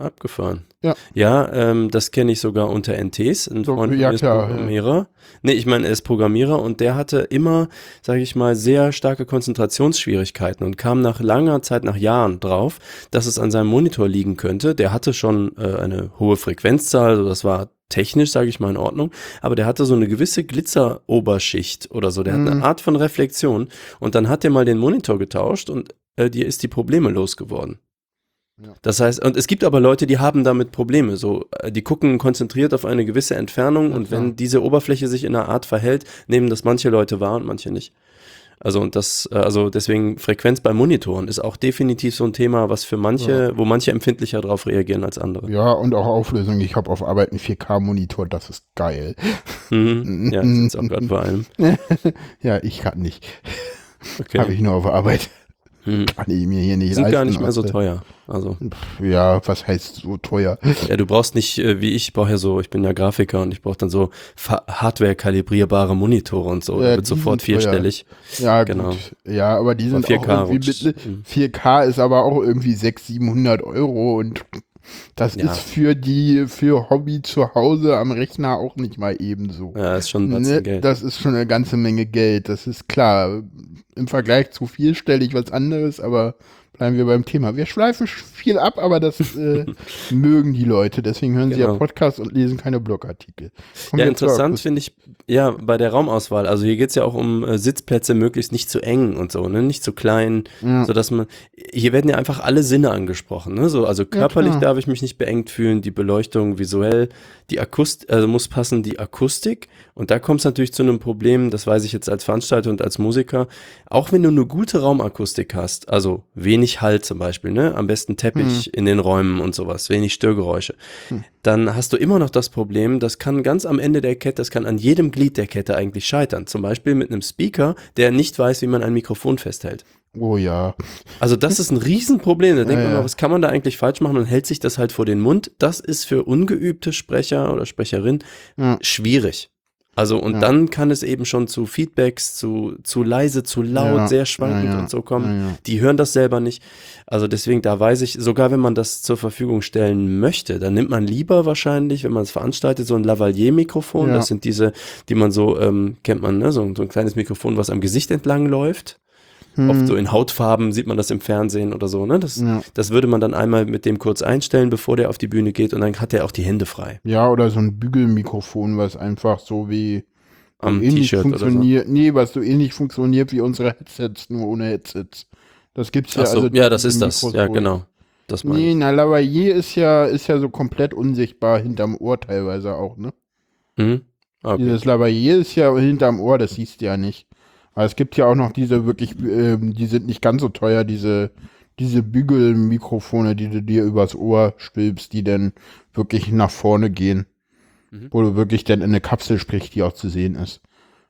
Abgefahren. Ja. Ja, ähm, das kenne ich sogar unter NTs. Ein So, Freund ja, ist klar, ja. Programmierer. Nee, ich meine, er ist Programmierer und der hatte immer, sage ich mal, sehr starke Konzentrationsschwierigkeiten und kam nach langer Zeit, nach Jahren drauf, dass es an seinem Monitor liegen könnte. Der hatte schon äh, eine hohe Frequenzzahl, also das war technisch, sage ich mal, in Ordnung, aber der hatte so eine gewisse Glitzeroberschicht oder so. Der hat Mhm. eine Art von Reflexion und dann hat er mal den Monitor getauscht und äh, dir ist die Probleme losgeworden. Das heißt, und es gibt aber Leute, die haben damit Probleme. So, äh, die gucken konzentriert auf eine gewisse Entfernung Ja, und wenn diese Oberfläche sich in einer Art verhält, nehmen das manche Leute wahr und manche nicht. Also und das, äh, also deswegen Frequenz bei Monitoren ist auch definitiv so ein Thema, was für manche, wo manche empfindlicher darauf reagieren als andere. Ja, und auch Auflösung. Ich habe auf Arbeit einen 4K-Monitor, das ist geil. Mhm. Ja, das ist auch gerade vor allem. Ja, ich kann nicht. Habe Okay. ich nur auf Arbeit. Mhm. Kann ich mir hier nicht Die sind gar nicht mehr so teuer. Also Ja, was heißt so teuer? Ja, du brauchst nicht, äh, wie ich, ich brauche ja so, ich bin ja Grafiker und ich brauche dann so Hardware-kalibrierbare Monitore und so. Ja, wird sofort sind teuer. vierstellig. Ja, Genau. gut. Ja, aber die sind 4K auch irgendwie rutscht. mittel, Mhm. 4K ist aber auch irgendwie 600, 700 Euro und das Ja. ist für die, für Hobby zu Hause am Rechner auch nicht mal ebenso. Ja, ist schon ein Ne, Geld. das ist schon eine ganze Menge Geld, das ist klar. Im Vergleich zu vielstellig was anderes, aber bleiben wir beim Thema. Wir schleifen sch- viel ab, aber das äh, mögen die Leute. Deswegen hören sie ja Genau. Podcasts und lesen keine Blogartikel. Kommen Ja, interessant finde ich, ja, bei der Raumauswahl. Also hier geht's ja auch um äh, Sitzplätze möglichst nicht zu eng und so, ne? Nicht zu klein, Ja. sodass man, hier werden ja einfach alle Sinne angesprochen, ne? So, also körperlich klar. darf ich mich nicht beengt fühlen, die Beleuchtung visuell, die Akustik, also muss passen die Akustik. Und da kommt es natürlich zu einem Problem, das weiß ich jetzt als Veranstalter und als Musiker, auch wenn du eine gute Raumakustik hast, also wenig Halt zum Beispiel, ne? Am besten Teppich in den Räumen und sowas, wenig Störgeräusche, dann hast du immer noch das Problem, das kann ganz am Ende der Kette, das kann an jedem Glied der Kette eigentlich scheitern. Zum Beispiel mit einem Speaker, der nicht weiß, wie man ein Mikrofon festhält. Oh ja. Also das ist ein Riesenproblem. Da denkt Ja, man mal, was kann man da eigentlich falsch machen? Man hält sich das halt vor den Mund. Das ist für ungeübte Sprecher oder Sprecherin Ja. schwierig. Also und Ja. dann kann es eben schon zu Feedbacks, zu, zu leise, zu laut, Ja, sehr schwankend ja, und so kommen. Die hören das selber nicht. Also deswegen, da weiß ich, sogar wenn man das zur Verfügung stellen möchte, dann nimmt man lieber wahrscheinlich, wenn man es veranstaltet, so ein Lavalier-Mikrofon. Das sind diese, die man so, ähm, kennt man, ne? so, so ein kleines Mikrofon, was am Gesicht entlang läuft. Oft so in Hautfarben sieht man das im Fernsehen oder so. Ne? Das, Hm. Ja. das würde man dann einmal mit dem kurz einstellen, bevor der auf die Bühne geht und dann hat er auch die Hände frei. Ja, oder so ein Bügelmikrofon, was einfach so wie, am T-Shirt oder so. funktioniert, nee, was so ähnlich funktioniert wie unsere Headsets, nur ohne Headsets. Das gibt's ja. Ach so, also ja, das ist das. Ja, genau. Das meine Nee, na, Lavalier ist ja, ist ja so komplett unsichtbar hinterm Ohr teilweise auch, ne? Mhm. Okay. Dieses Lavalier ist ja hinterm Ohr, das siehst du ja nicht. Aber es gibt ja auch noch diese wirklich, ähm, die sind nicht ganz so teuer, diese, diese Bügelmikrofone, die du dir übers Ohr stülpst, die dann wirklich nach vorne gehen. Mhm. Wo du wirklich dann in eine Kapsel sprichst, die auch zu sehen ist.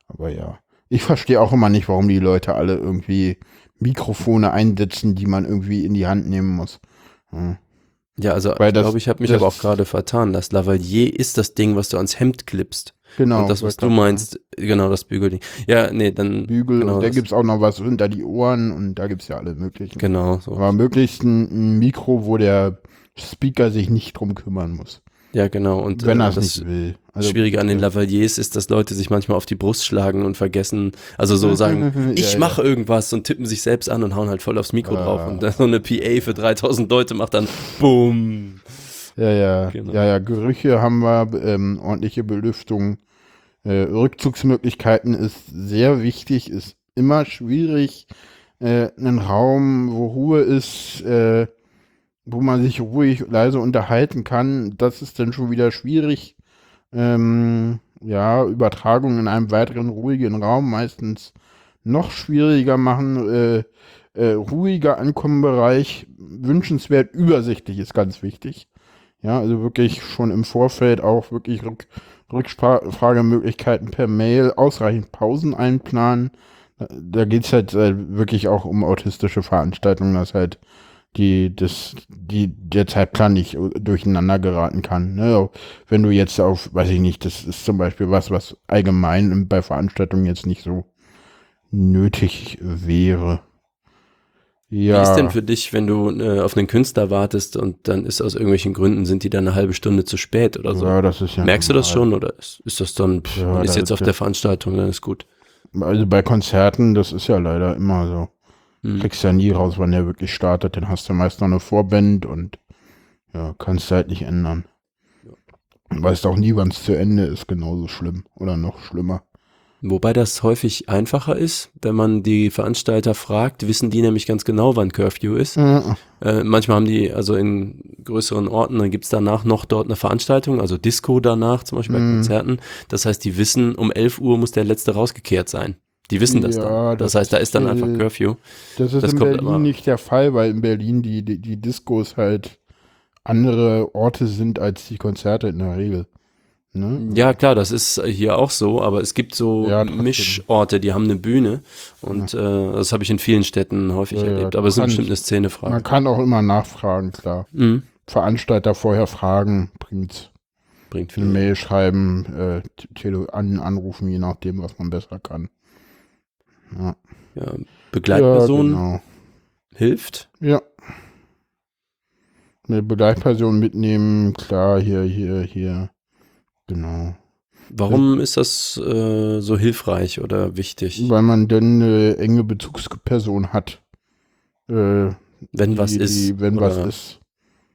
Aber ja. Ich verstehe auch immer nicht, warum die Leute alle irgendwie Mikrofone einsetzen, die man irgendwie in die Hand nehmen muss. Hm. Ja, also Weil ich glaube, ich habe mich aber auch gerade vertan. Das Lavalier ist das Ding, was du ans Hemd klippst. Genau. und das, was du meinst, genau, das Bügelding. Ja, nee, dann. Bügel genau, und da das- gibt's auch noch was hinter die Ohren und da gibt's ja alle möglichen. Genau, so. Aber möglichst ein, Mikro, wo der Speaker sich nicht drum kümmern muss. Ja, genau. Und wenn äh, er es das nicht will. Also, Schwierige an den Lavaliers ist, dass Leute sich manchmal auf die Brust schlagen und vergessen, also so sagen, Ja, ich ja. mache irgendwas und tippen sich selbst an und hauen halt voll aufs Mikro Ah. drauf. Und dann so eine PA für 3000 Leute macht dann BUM. Ja, ja, Genau. ja, ja, Gerüche haben wir, ähm, ordentliche Belüftung. Äh, Rückzugsmöglichkeiten ist sehr wichtig, ist immer schwierig. Äh, einen Raum, wo Ruhe ist, äh, wo man sich ruhig leise unterhalten kann, das ist dann schon wieder schwierig. Ähm, ja, Übertragung in einem weiteren ruhigen Raum meistens noch schwieriger machen. Äh, äh, ruhiger Ankommenbereich, wünschenswert übersichtlich ist ganz wichtig. Ja, also wirklich schon im Vorfeld auch wirklich Rück Rückfragemöglichkeiten per Mail, ausreichend Pausen einplanen. Da, geht es halt äh, wirklich auch um autistische Veranstaltungen, dass halt die, das, die, der Zeitplan nicht durcheinander geraten kann. Ne? Wenn du jetzt auf, weiß ich nicht, das ist zum Beispiel was, was allgemein bei Veranstaltungen jetzt nicht so nötig wäre. Ja. Wie ist denn für dich, wenn du äh, auf einen Künstler wartest und dann ist aus irgendwelchen Gründen, sind die dann eine halbe Stunde zu spät oder so? ja, das ist ja Merkst du das normal. schon oder ist, ist das dann, pff, Ja, man ist da- jetzt auf der Veranstaltung, dann ist gut. Also bei Konzerten, das ist ja leider immer so. Hm. Kriegst ja nie raus, wann der wirklich startet. Dann hast du meist noch eine Vorband und ja, kannst halt nicht ändern. Weißt auch nie, wann es zu Ende ist, genauso schlimm oder noch schlimmer. Wobei das häufig einfacher ist, wenn man die Veranstalter fragt, wissen die nämlich ganz genau, wann Curfew ist. Ja, Äh, manchmal haben die, also in größeren Orten, dann gibt's danach noch dort eine Veranstaltung, also Disco danach, zum Beispiel bei Mhm. Konzerten. Das heißt, die wissen, um 11 Uhr muss der letzte rausgekehrt sein. Die wissen das Ja, dann. Das, das heißt, da ist dann einfach Curfew. Das ist Das in Berlin immer- nicht der Fall, weil in Berlin die, die, die Diskos halt andere Orte sind als die Konzerte in der Regel. Ne? Ja, klar, das ist hier auch so, aber es gibt so Ja. Mischorte, die haben eine Bühne und äh, das habe ich in vielen Städten häufig Ja, ja, erlebt. Aber es ist bestimmt eine Szenefrage. Man kann auch immer nachfragen, klar. Mhm. Veranstalter vorher fragen, bringt Bringt eine viel. Mail schreiben, äh, Tele an, anrufen, je nachdem, was man besser kann. Ja, Ja, Begleitperson Ja, genau. hilft. Ja. Eine Begleitperson mitnehmen, klar, hier, hier, hier. Genau. Warum ist das äh, so hilfreich oder wichtig? Weil man dann eine enge Bezugsperson hat. Äh, Wenn die, was ist. Die, wenn oder, was ist.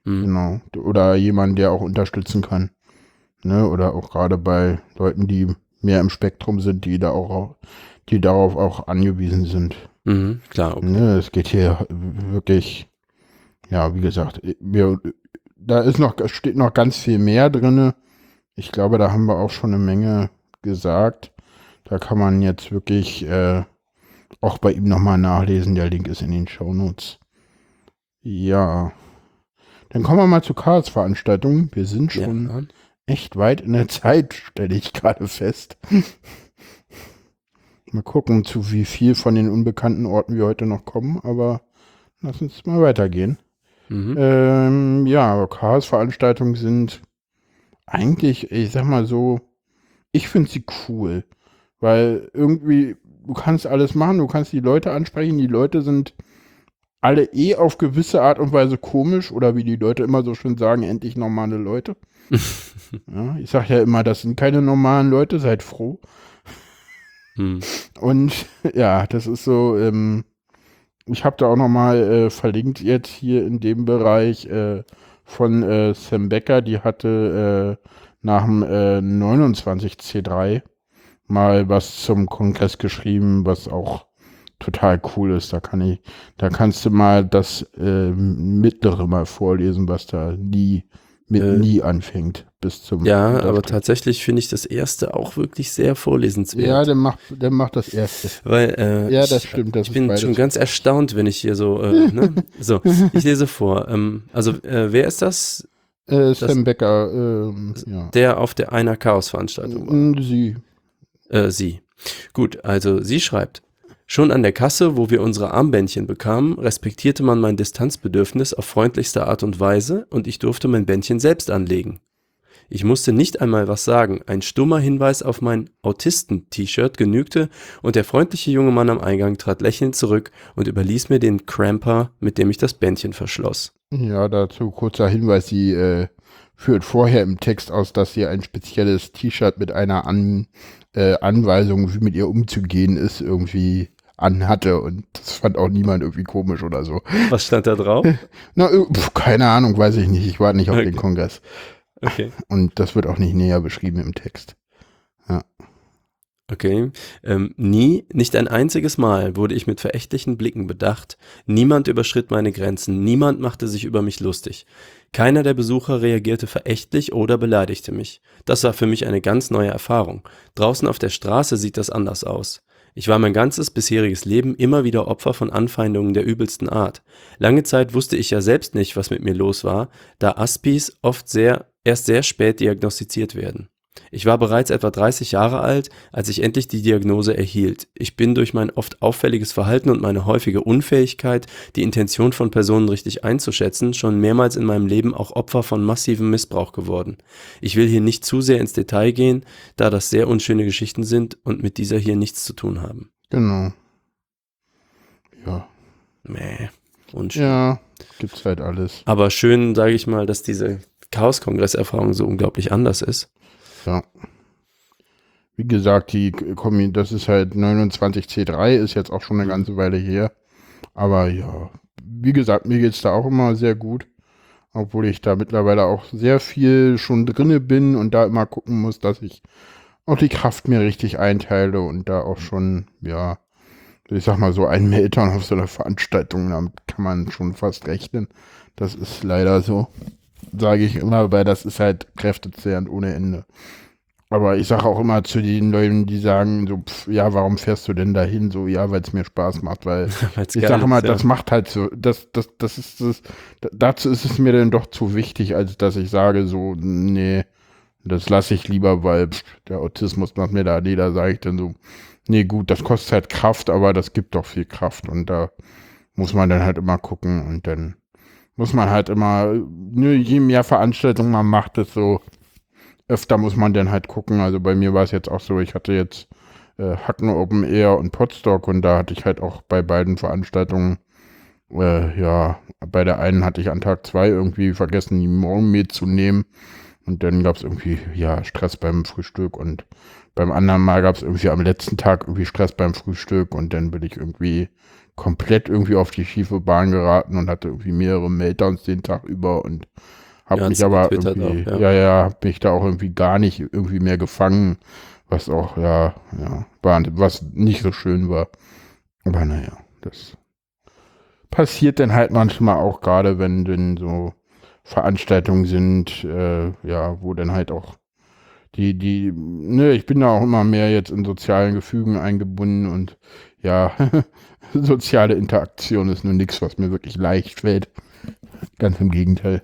Mhm. Genau. Oder jemand, der auch unterstützen kann. Ne? Oder auch gerade bei Leuten, die mehr im Spektrum sind, die da auch, die darauf auch angewiesen sind. Mhm, klar, okay. Ne, es geht hier wirklich, ja, wie gesagt, wir, da ist noch, steht noch ganz viel mehr drinne. Ich glaube, da haben wir auch schon eine Menge gesagt. Da kann man jetzt wirklich äh, auch bei ihm nochmal nachlesen. Der Link ist in den Shownotes. Ja. Dann kommen wir mal zur Chaos-Veranstaltung. Wir sind schon Ja. echt weit in der Zeit, stelle ich gerade fest. mal gucken, zu wie viel von den unbekannten Orten wir heute noch kommen, aber lass uns mal weitergehen. Mhm. Ähm, ja, Chaos-Veranstaltungen sind eigentlich, ich sag mal so, ich finde sie cool, weil irgendwie, du kannst alles machen, du kannst die Leute ansprechen, die Leute sind alle eh auf gewisse Art und Weise komisch oder wie die Leute immer so schön sagen, endlich normale Leute. ja, ich sag ja immer, das sind keine normalen Leute, seid froh. Mhm. Und ja, das ist so, ähm, ich habe da auch nochmal äh, verlinkt jetzt hier in dem Bereich äh, von äh, Sam Becker, die hatte äh, nach dem äh, 29C3 mal was zum Kongress geschrieben, was auch total cool ist. Da kann ich, da kannst du mal das äh, mittlere mal vorlesen, was da nie mit Äh, nie anfängt bis zum Ja, aber Unterstrich. tatsächlich finde ich das erste auch wirklich sehr vorlesenswert. ja, der macht, der macht das erste. Weil, äh, Ja, das ich, stimmt, das ich bin beides. schon ganz erstaunt, wenn ich hier so, äh, ne? so, ich lese vor. Ähm, also, äh, wer ist das? Äh, Sam Becker, ähm, ja. Der auf der einer Chaos-Veranstaltung war. Mm, Sie. Äh, sie. Gut, also sie schreibt. Schon an der Kasse, wo wir unsere Armbändchen bekamen, respektierte man mein Distanzbedürfnis auf freundlichste Art und Weise und ich durfte mein Bändchen selbst anlegen. Ich musste nicht einmal was sagen, ein stummer Hinweis auf mein Autisten-T-Shirt genügte und der freundliche junge Mann am Eingang trat lächelnd zurück und überließ mir den Cramper, mit dem ich das Bändchen verschloss. Ja, dazu kurzer Hinweis, sie äh, führt vorher im Text aus, dass sie ein spezielles T-Shirt mit einer An äh, Anweisung, wie mit ihr umzugehen ist, irgendwie anhatte und das fand auch niemand irgendwie komisch oder so. Was stand da drauf? Na, äh, pf, keine Ahnung, weiß ich nicht, ich war nicht auf Okay. den Kongress Okay. und das wird auch nicht näher beschrieben im Text. Okay. Ähm, nie, nicht ein einziges Mal wurde ich mit verächtlichen Blicken bedacht. Niemand überschritt meine Grenzen. Niemand machte sich über mich lustig. Keiner der Besucher reagierte verächtlich oder beleidigte mich. Das war für mich eine ganz neue Erfahrung. Draußen auf der Straße sieht das anders aus. Ich war mein ganzes bisheriges Leben immer wieder Opfer von Anfeindungen der übelsten Art. Lange Zeit wusste ich ja selbst nicht, was mit mir los war, da Aspis oft sehr, erst sehr spät diagnostiziert werden. Ich war bereits etwa 30 Jahre alt, als ich endlich die Diagnose erhielt. Ich bin durch mein oft auffälliges Verhalten und meine häufige Unfähigkeit, die Intention von Personen richtig einzuschätzen, schon mehrmals in meinem Leben auch Opfer von massivem Missbrauch geworden. Ich will hier nicht zu sehr ins Detail gehen, da das sehr unschöne Geschichten sind und mit dieser hier nichts zu tun haben. Genau. Ja. Mäh, unschön. Ja, gibt's halt alles. Aber schön, sage ich mal, dass diese Chaos-Kongress-Erfahrung so unglaublich anders ist. Ja. Wie gesagt, die Kombi, das ist halt 29C3, ist jetzt auch schon eine ganze Weile her. Aber ja, wie gesagt, mir geht's da auch immer sehr gut. Obwohl ich da mittlerweile auch sehr viel schon drinne bin und da immer gucken muss, dass ich auch die Kraft mir richtig einteile und da auch schon, ja, ich sag mal so ein Meltdown auf so einer Veranstaltung, damit kann man schon fast rechnen. Das ist leider so, sage ich immer, weil das ist halt kräftezehrend ohne Ende. Aber ich sage auch immer zu den Leuten, die sagen so, pf, ja, warum fährst du denn dahin? So, ja, weil es mir Spaß macht, weil ich sage immer, ist, ja. das macht halt so, das, das, das ist das, da- dazu ist es mir dann doch zu wichtig, als dass ich sage so, nee, das lasse ich lieber, weil pf, der Autismus macht mir da nee, da sage ich dann so, nee, gut, das kostet halt Kraft, aber das gibt doch viel Kraft und da muss man dann halt immer gucken und dann muss man halt immer, ne, je mehr Veranstaltungen man macht, desto öfter muss man dann halt gucken. Also bei mir war es jetzt auch so, ich hatte jetzt äh, Hacken Open Air und Podstock und da hatte ich halt auch bei beiden Veranstaltungen, äh, ja, bei der einen hatte ich an Tag zwei irgendwie vergessen, die Morgen mitzunehmen und dann gab es irgendwie, ja, Stress beim Frühstück und beim anderen Mal gab es irgendwie am letzten Tag irgendwie Stress beim Frühstück und dann bin ich irgendwie komplett irgendwie auf die schiefe Bahn geraten und hatte irgendwie mehrere Meltdowns den Tag über und habe Ja, mich aber irgendwie, auch, ja, ja. ja, hab mich da auch irgendwie gar nicht irgendwie mehr gefangen, was auch, ja, ja, war, was nicht so schön war. Aber naja, das passiert dann halt manchmal auch gerade, wenn denn so Veranstaltungen sind, äh, ja, wo dann halt auch die, die, ne, ich bin da auch immer mehr jetzt in sozialen Gefügen eingebunden und ja, soziale Interaktion ist nur nichts, was mir wirklich leicht fällt. Ganz im Gegenteil.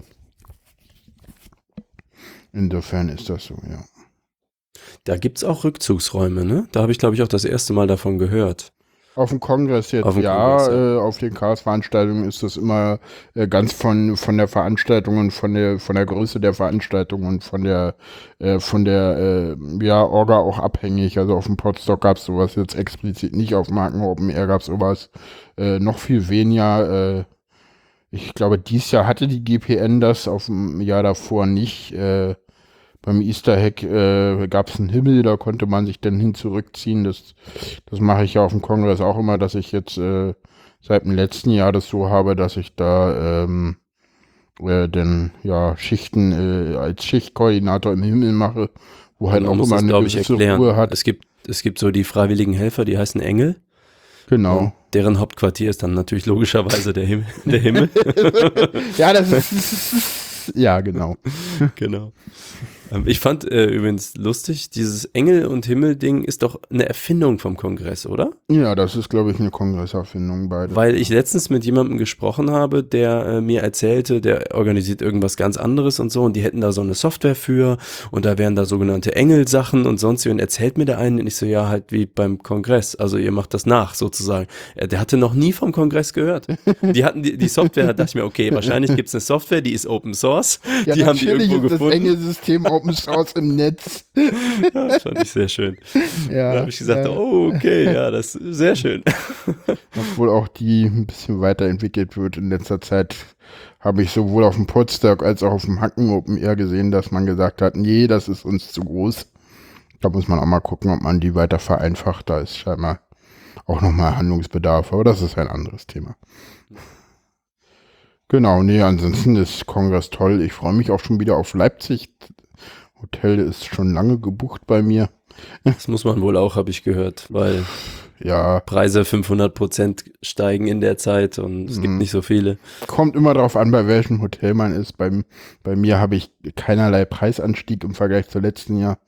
Insofern ist das so, ja. Da gibt's auch Rückzugsräume, ne? Da habe ich, glaube ich, auch das erste Mal davon gehört. Auf dem Kongress jetzt, Auf ja, Kongress, ja. Äh, auf den Chaos-Veranstaltungen ist das immer äh, ganz von, von der Veranstaltung und von der, von der Größe der Veranstaltung und von der, äh, von der, äh, ja, Orga auch abhängig. Also auf dem Podstock gab es sowas jetzt explizit nicht, auf Marken Open Air gab es sowas äh, noch viel weniger. Äh, ich glaube, dieses Jahr hatte die GPN das, auf dem Jahr davor nicht. Beim Easter Hack äh, gab es einen Himmel, da konnte man sich dann hin zurückziehen. Das, das mache ich ja auf dem Kongress auch immer, dass ich jetzt äh, seit dem letzten Jahr das so habe, dass ich da ähm, äh, dann ja Schichten äh, als Schichtkoordinator im Himmel mache, wo halt auch immer das, eine glaube ich, gewisse erklären. Ruhe hat. Es gibt es gibt so die freiwilligen Helfer, die heißen Engel. Genau. Und deren Hauptquartier ist dann natürlich logischerweise der Himmel. Der Himmel. ja, das ist. Ja, genau. genau. Ähm, ich fand äh, übrigens lustig, dieses Engel- und Himmel-Ding ist doch eine Erfindung vom Kongress, oder? Ja, das ist, glaube ich, eine Kongresserfindung beide. Weil ich letztens mit jemandem gesprochen habe, der äh, mir erzählte, der organisiert irgendwas ganz anderes und so und die hätten da so eine Software für und da wären da sogenannte Engelsachen und sonst wie und erzählt mir der einen und ich so, ja, halt wie beim Kongress, also ihr macht das nach sozusagen. Äh, der hatte noch nie vom Kongress gehört. Die hatten die, die Software, da dachte ich mir, okay, wahrscheinlich gibt es eine Software, die ist Open Source, ja, die haben die irgendwo ist gefunden. Das Engelsystem Open Source im Netz. Das fand ich sehr schön. Ja, da habe ich gesagt, ja. oh, okay, ja, das ist sehr schön. Obwohl auch die ein bisschen weiterentwickelt wird in letzter Zeit, habe ich sowohl auf dem Podstock als auch auf dem Hacken Open Air gesehen, dass man gesagt hat, nee, das ist uns zu groß. Da muss man auch mal gucken, ob man die weiter vereinfacht. Da ist scheinbar auch nochmal Handlungsbedarf, aber das ist ein anderes Thema. Genau, nee, ansonsten ist Kongress toll. Ich freue mich auch schon wieder auf Leipzig. Hotel ist schon lange gebucht bei mir. Das muss man wohl auch, habe ich gehört, weil Ja, Preise 500 Prozent steigen in der Zeit und es gibt Mhm. nicht so viele. kommt immer darauf an, bei welchem Hotel man ist. Beim, bei mir habe ich keinerlei Preisanstieg im Vergleich zum letzten Jahr.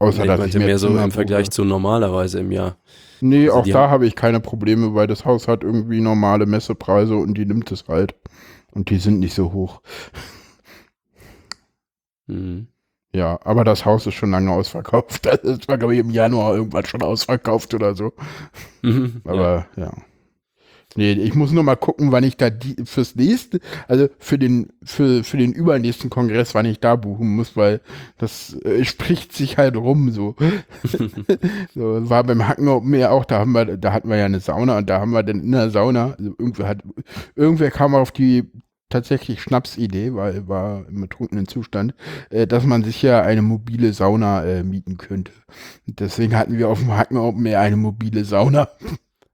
Außer, ich dass ich mir mehr so im Vergleich zu normalerweise im Jahr. Nee, also auch da habe ich keine Probleme, weil das Haus hat irgendwie normale Messepreise und die nimmt es halt. Und die sind nicht so hoch. Mhm. Ja, aber das Haus ist schon lange ausverkauft. Das war, glaube ich, im Januar irgendwann schon ausverkauft oder so. Mhm. ja. Aber ja. Nee, ich muss nur mal gucken, wann ich da die, fürs nächste, also für den, für, für den übernächsten Kongress, wann ich da buchen muss, weil das äh, spricht sich halt rum so. so war beim Hacken Open Air auch, da haben wir, da hatten wir ja eine Sauna und da haben wir dann in der Sauna, also irgendwer hat, irgendwer kam auf die tatsächlich Schnapsidee, weil war im betrunkenen Zustand, äh, dass man sich ja eine mobile Sauna äh, mieten könnte. Deswegen hatten wir auf dem Hacken Open Air eine mobile Sauna.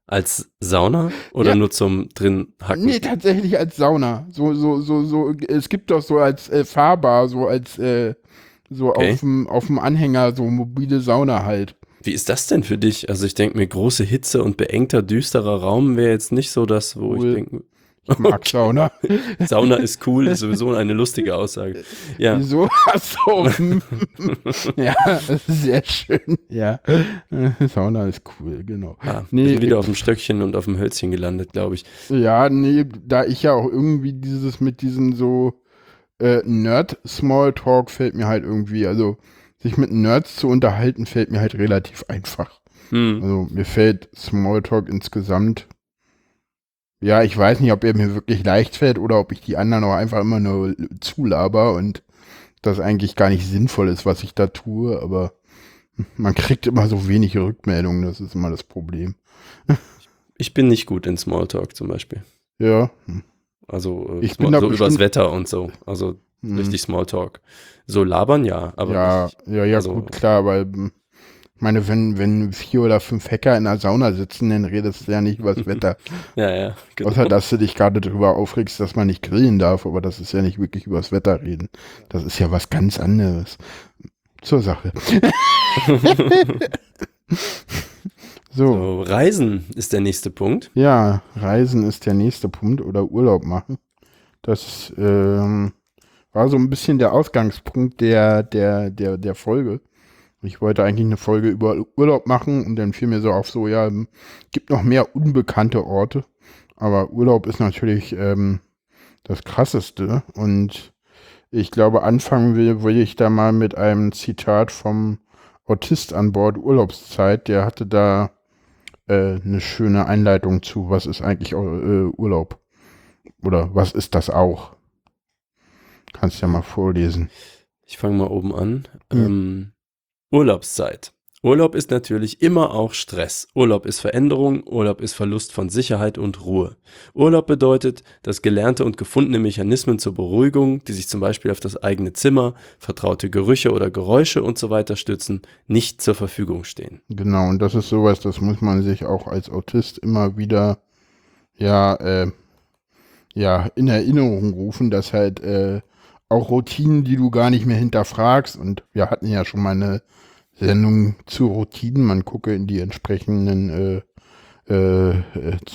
Als Sauna oder Ja. nur zum drin hacken? Nee, tatsächlich als Sauna. So, so, so, so, es gibt doch so als äh, Fahrbar, so als, äh, so Okay. auf dem auf dem Anhänger, so mobile Sauna halt. Wie ist das denn für dich? Also ich denke mir, große Hitze und beengter, düsterer Raum wäre jetzt nicht so das, wo Cool. ich denke, Ich mag Sauna. Sauna ist cool, ist sowieso eine lustige Aussage. Ja, Wieso? Achso. ja, das ist sehr schön. Ja, Äh, Sauna ist cool, genau. ah, Nee, wieder auf dem Stöckchen und auf dem Hölzchen gelandet, glaube ich. Ja, nee, da ich ja auch irgendwie dieses mit diesem so äh, Nerd-Smalltalk fällt mir halt irgendwie, also sich mit Nerds zu unterhalten, fällt mir halt relativ einfach. Hm. Also mir fällt Smalltalk insgesamt. Ja, ich weiß nicht, ob er mir wirklich leicht fällt oder ob ich die anderen auch einfach immer nur zulaber und das eigentlich gar nicht sinnvoll ist, was ich da tue, aber man kriegt immer so wenig Rückmeldungen, das ist immer das Problem. Ich bin nicht gut in Smalltalk zum Beispiel. Ja. Also äh, Ich bin Small- da so übers Wetter und so. Also hm. richtig Smalltalk. So labern ja, aber ja, nicht, ja, ja, also- gut, klar, weil hm, meine, wenn, wenn vier oder fünf Hacker in der Sauna sitzen, dann redest du ja nicht über das Wetter. ja, ja, genau. Außer, dass du dich gerade darüber aufregst, dass man nicht grillen darf, aber das ist ja nicht wirklich über das Wetter reden. Das ist ja was ganz anderes. Zur Sache. so, So, Reisen ist der nächste Punkt. ja, Reisen ist der nächste Punkt oder Urlaub machen. Das ähm, war so ein bisschen der Ausgangspunkt der, der, der, der Folge. Ich wollte eigentlich eine Folge über Urlaub machen und dann fiel mir so auf, so, ja, gibt noch mehr unbekannte Orte. Aber Urlaub ist natürlich ähm, das Krasseste. Und ich glaube, anfangen will, will ich da mal mit einem Zitat vom Autist an Bord Urlaubszeit. Der hatte da äh, eine schöne Einleitung zu, was ist eigentlich äh, Urlaub? Oder was ist das auch? Kannst ja mal vorlesen. Ich fange mal oben an. Mhm. Ähm, Urlaubszeit. Urlaub ist natürlich immer auch Stress. Urlaub ist Veränderung, Urlaub ist Verlust von Sicherheit und Ruhe. Urlaub bedeutet, dass gelernte und gefundene Mechanismen zur Beruhigung, die sich zum Beispiel auf das eigene Zimmer, vertraute Gerüche oder Geräusche und so weiter stützen, nicht zur Verfügung stehen. Genau, und das ist sowas, das muss man sich auch als Autist immer wieder, ja, äh, ja, in Erinnerung rufen, dass halt äh, auch Routinen, die du gar nicht mehr hinterfragst, und wir hatten ja schon mal eine Sendung zu Routinen. Man gucke in die entsprechenden äh, äh,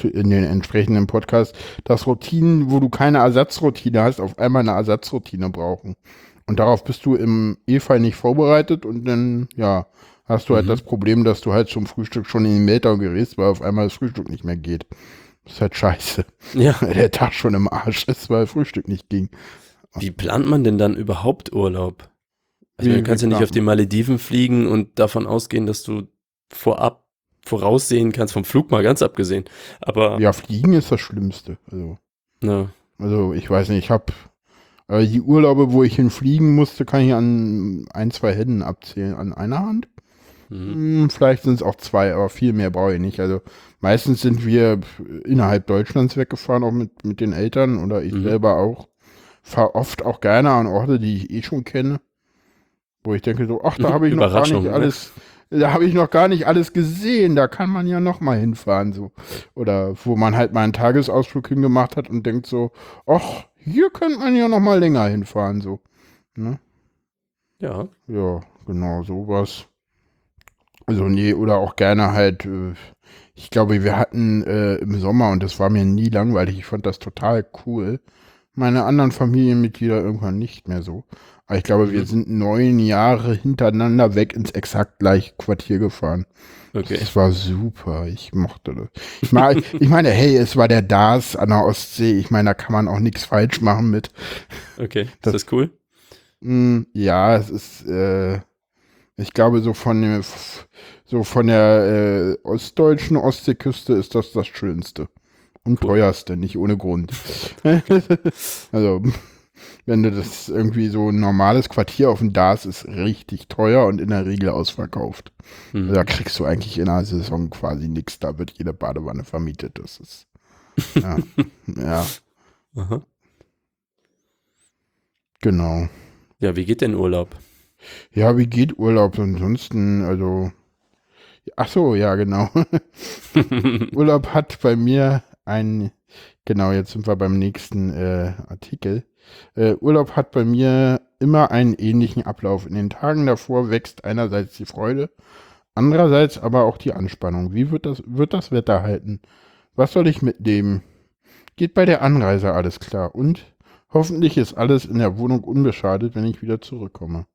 in den entsprechenden Podcasts, dass Routinen, wo du keine Ersatzroutine hast, auf einmal eine Ersatzroutine brauchen. Und darauf bist du im E-Fall nicht vorbereitet und dann, ja, hast du halt Mhm. das Problem, dass du halt zum Frühstück schon in den Meltdown gerätst, weil auf einmal das Frühstück nicht mehr geht. Das ist halt scheiße. Ja. Weil der Tag schon im Arsch ist, weil Frühstück nicht ging. Wie plant man denn dann überhaupt Urlaub? Wie- meine, du kannst ja nicht auf die Malediven fliegen und davon ausgehen, dass du vorab voraussehen kannst, vom Flug mal ganz abgesehen. Aber Ja, Fliegen ist das Schlimmste. Also, na, also ich weiß nicht, ich habe äh, die Urlaube, wo ich hinfliegen musste, kann ich an ein, zwei Händen abzählen. An einer Hand? mhm. Hm, vielleicht sind es auch zwei, aber viel mehr brauche ich nicht. Also meistens sind wir innerhalb Deutschlands weggefahren, auch mit, mit den Eltern oder ich Mhm. selber auch. Fahre oft auch gerne an Orte, die ich eh schon kenne. Wo ich denke so, ach, da habe ich noch gar nicht ne? alles, da habe ich noch gar nicht alles gesehen, da kann man ja noch mal hinfahren so. Oder wo man halt mal einen Tagesausflug hingemacht hat und denkt so, ach, hier könnte man ja noch mal länger hinfahren so. Ne? ja. Ja, genau, sowas. Also nee, oder auch gerne halt, äh, ich glaube, wir hatten äh, im Sommer, und das war mir nie langweilig, ich fand das total cool, meine anderen Familienmitglieder irgendwann nicht mehr so. Aber ich glaube, wir Mhm. sind neun Jahre hintereinander weg ins exakt gleiche Quartier gefahren. Okay. Das war super, ich mochte das. Ich, mag, ich meine, hey, es war der DAS an der Ostsee, ich meine, da kann man auch nichts falsch machen mit. Okay. Ist Das- das, cool? Mm, Ja, es ist, äh, ich glaube, so von dem, so von der äh, ostdeutschen Ostseeküste ist das das Schönste. Und Cool. teuerste, nicht ohne Grund. also, wenn du das irgendwie so ein normales Quartier auf dem Dars ist richtig teuer und in der Regel ausverkauft. Mhm. Also, da kriegst du eigentlich in einer Saison quasi nichts. Da wird jede Badewanne vermietet. Das ist, ja, ja, Aha. genau. Ja, wie geht denn Urlaub? Ja, wie geht Urlaub ansonsten? Also, ach so, ja, genau. Urlaub hat bei mir ein, genau, jetzt sind wir beim nächsten äh, Artikel. Äh, Urlaub hat bei mir immer einen ähnlichen Ablauf. In den Tagen davor wächst einerseits die Freude, andererseits aber auch die Anspannung. Wie wird das, wird das Wetter halten? Was soll ich mitnehmen? Geht bei der Anreise alles klar? Und hoffentlich ist alles in der Wohnung unbeschadet, wenn ich wieder zurückkomme.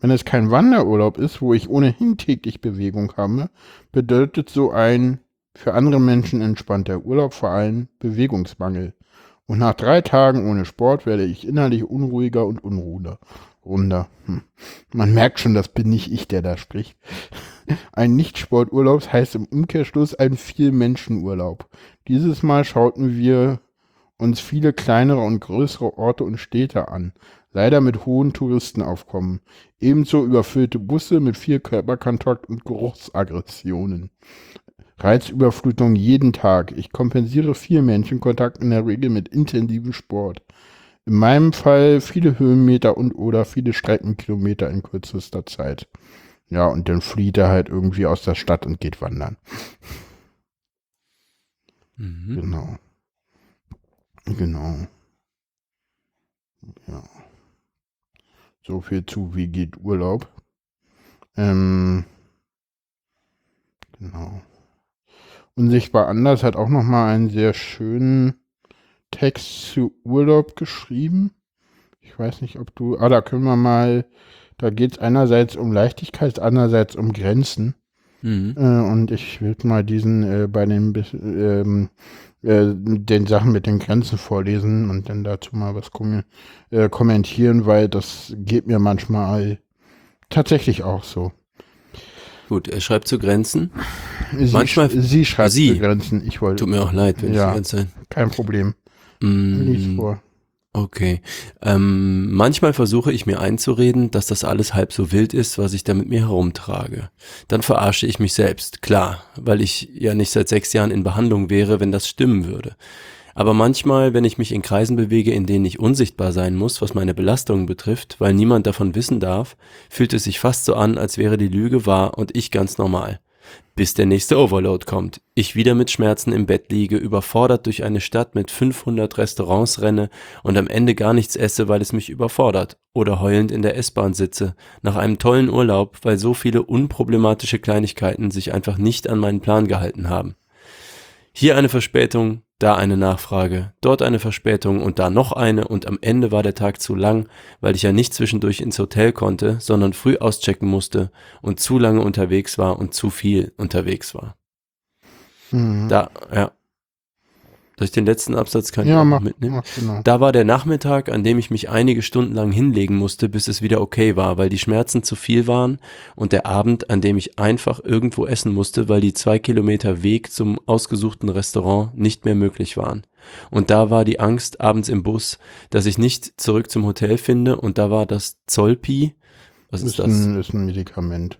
Wenn es kein Wanderurlaub ist, wo ich ohnehin täglich Bewegung habe, bedeutet so ein für andere Menschen entspannter Urlaub vor allem Bewegungsmangel. Und nach drei Tagen ohne Sport werde ich innerlich unruhiger und unruhiger. Runder. Hm. Man merkt schon, das bin nicht ich, der da spricht. Ein Nicht-Sporturlaub heißt im Umkehrschluss ein Viel-Menschen-Urlaub. Dieses Mal schauten wir uns viele kleinere und größere Orte und Städte an, leider mit hohen Touristenaufkommen. Ebenso überfüllte Busse mit viel Körperkontakt und Geruchsaggressionen. Reizüberflutung jeden Tag. Ich kompensiere viel Menschenkontakt in der Regel mit intensivem Sport. In meinem Fall viele Höhenmeter und oder viele Streckenkilometer in kürzester Zeit. Ja, und dann flieht er halt irgendwie aus der Stadt und geht wandern. Mhm. Genau. Genau. Ja. So viel zu, wie geht Urlaub. Ähm, genau. Unsichtbar anders hat auch noch mal einen sehr schönen Text zu Urlaub geschrieben. Ich weiß nicht, ob du. Ah, da können wir mal. Da geht es einerseits um Leichtigkeit, andererseits um Grenzen. Mhm. Äh, und ich will mal diesen äh, bei den, ähm, äh, den Sachen mit den Grenzen vorlesen und dann dazu mal was kom äh, kommentieren, weil das geht mir manchmal tatsächlich auch so. Gut, er schreibt zu Grenzen. Sie, Manchmal- sch- sie schreibt Sie. die Grenzen, ich wollte, Tut mir auch leid, wenn Ja. ich Zeit. kein Problem. Mm, vor. Okay. Ähm, manchmal versuche ich mir einzureden, dass das alles halb so wild ist, was ich da mit mir herumtrage. Dann verarsche ich mich selbst, klar, weil ich ja nicht seit sechs Jahren in Behandlung wäre, wenn das stimmen würde. Aber manchmal, wenn ich mich in Kreisen bewege, in denen ich unsichtbar sein muss, was meine Belastungen betrifft, weil niemand davon wissen darf, fühlt es sich fast so an, als wäre die Lüge wahr und ich ganz normal. Bis der nächste Overload kommt. Ich wieder mit Schmerzen im Bett liege, überfordert durch eine Stadt mit 500 Restaurants renne und am Ende gar nichts esse, weil es mich überfordert. Oder heulend in der S-Bahn sitze. Nach einem tollen Urlaub, weil so viele unproblematische Kleinigkeiten sich einfach nicht an meinen Plan gehalten haben. Hier eine Verspätung, da eine Nachfrage, dort eine Verspätung und da noch eine und am Ende war der Tag zu lang, weil ich ja nicht zwischendurch ins Hotel konnte, sondern früh auschecken musste und zu lange unterwegs war und zu viel unterwegs war. Mhm. Da, ja. Soll ich den letzten Absatz kann ich ja, mach, mitnehmen? mach genau. Da war der Nachmittag, an dem ich mich einige Stunden lang hinlegen musste, bis es wieder okay war, weil die Schmerzen zu viel waren und der Abend, an dem ich einfach irgendwo essen musste, weil die zwei Kilometer Weg zum ausgesuchten Restaurant nicht mehr möglich waren. Und da war die Angst abends im Bus, dass ich nicht zurück zum Hotel finde und da war das Zolpi. Was ist ist, das? ein, ist ein Medikament.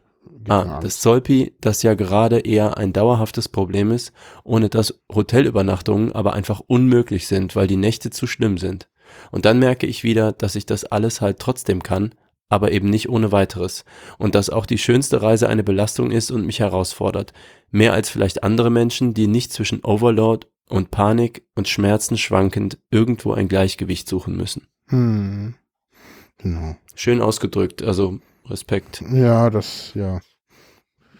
Ah, das Zolpi, das ja gerade eher ein dauerhaftes Problem ist, ohne dass Hotelübernachtungen aber einfach unmöglich sind, weil die Nächte zu schlimm sind. Und dann merke ich wieder, dass ich das alles halt trotzdem kann, aber eben nicht ohne weiteres. Und dass auch die schönste Reise eine Belastung ist und mich herausfordert. Mehr als vielleicht andere Menschen, die nicht zwischen Overload und Panik und Schmerzen schwankend irgendwo ein Gleichgewicht suchen müssen. Hm. Genau. Schön ausgedrückt, also Respekt. Ja, das, ja.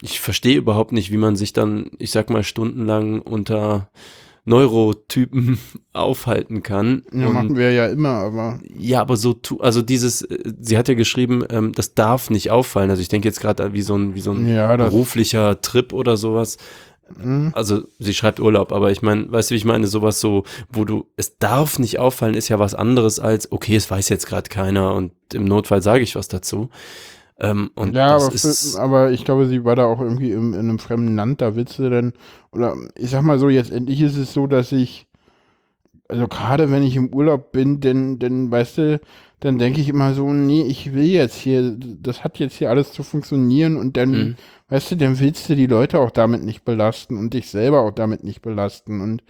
Ich verstehe überhaupt nicht, wie man sich dann, ich sag mal, stundenlang unter Neurotypen aufhalten kann. Ja, Und- machen wir ja immer, aber ja, aber so tu, also dieses, äh, sie hat ja geschrieben, ähm, das darf nicht auffallen. Also ich denke jetzt gerade wie so ein, wie so ein ja, beruflicher Trip oder sowas. Hm. Also sie schreibt Urlaub, aber ich meine, weißt du, wie ich meine, sowas so, wo du, es darf nicht auffallen, ist ja was anderes als, okay, es weiß jetzt gerade keiner und im Notfall sage ich was dazu. Ähm, und ja, aber, für, aber ich glaube, sie war da auch irgendwie im, in einem fremden Land, da willst du denn, oder ich sag mal so, jetzt endlich ist es so, dass ich, also gerade wenn ich im Urlaub bin, denn, denn weißt du, dann denke ich immer so, nee, ich will jetzt hier, das hat jetzt hier alles zu funktionieren und dann, Mhm. weißt du, dann willst du die Leute auch damit nicht belasten und dich selber auch damit nicht belasten und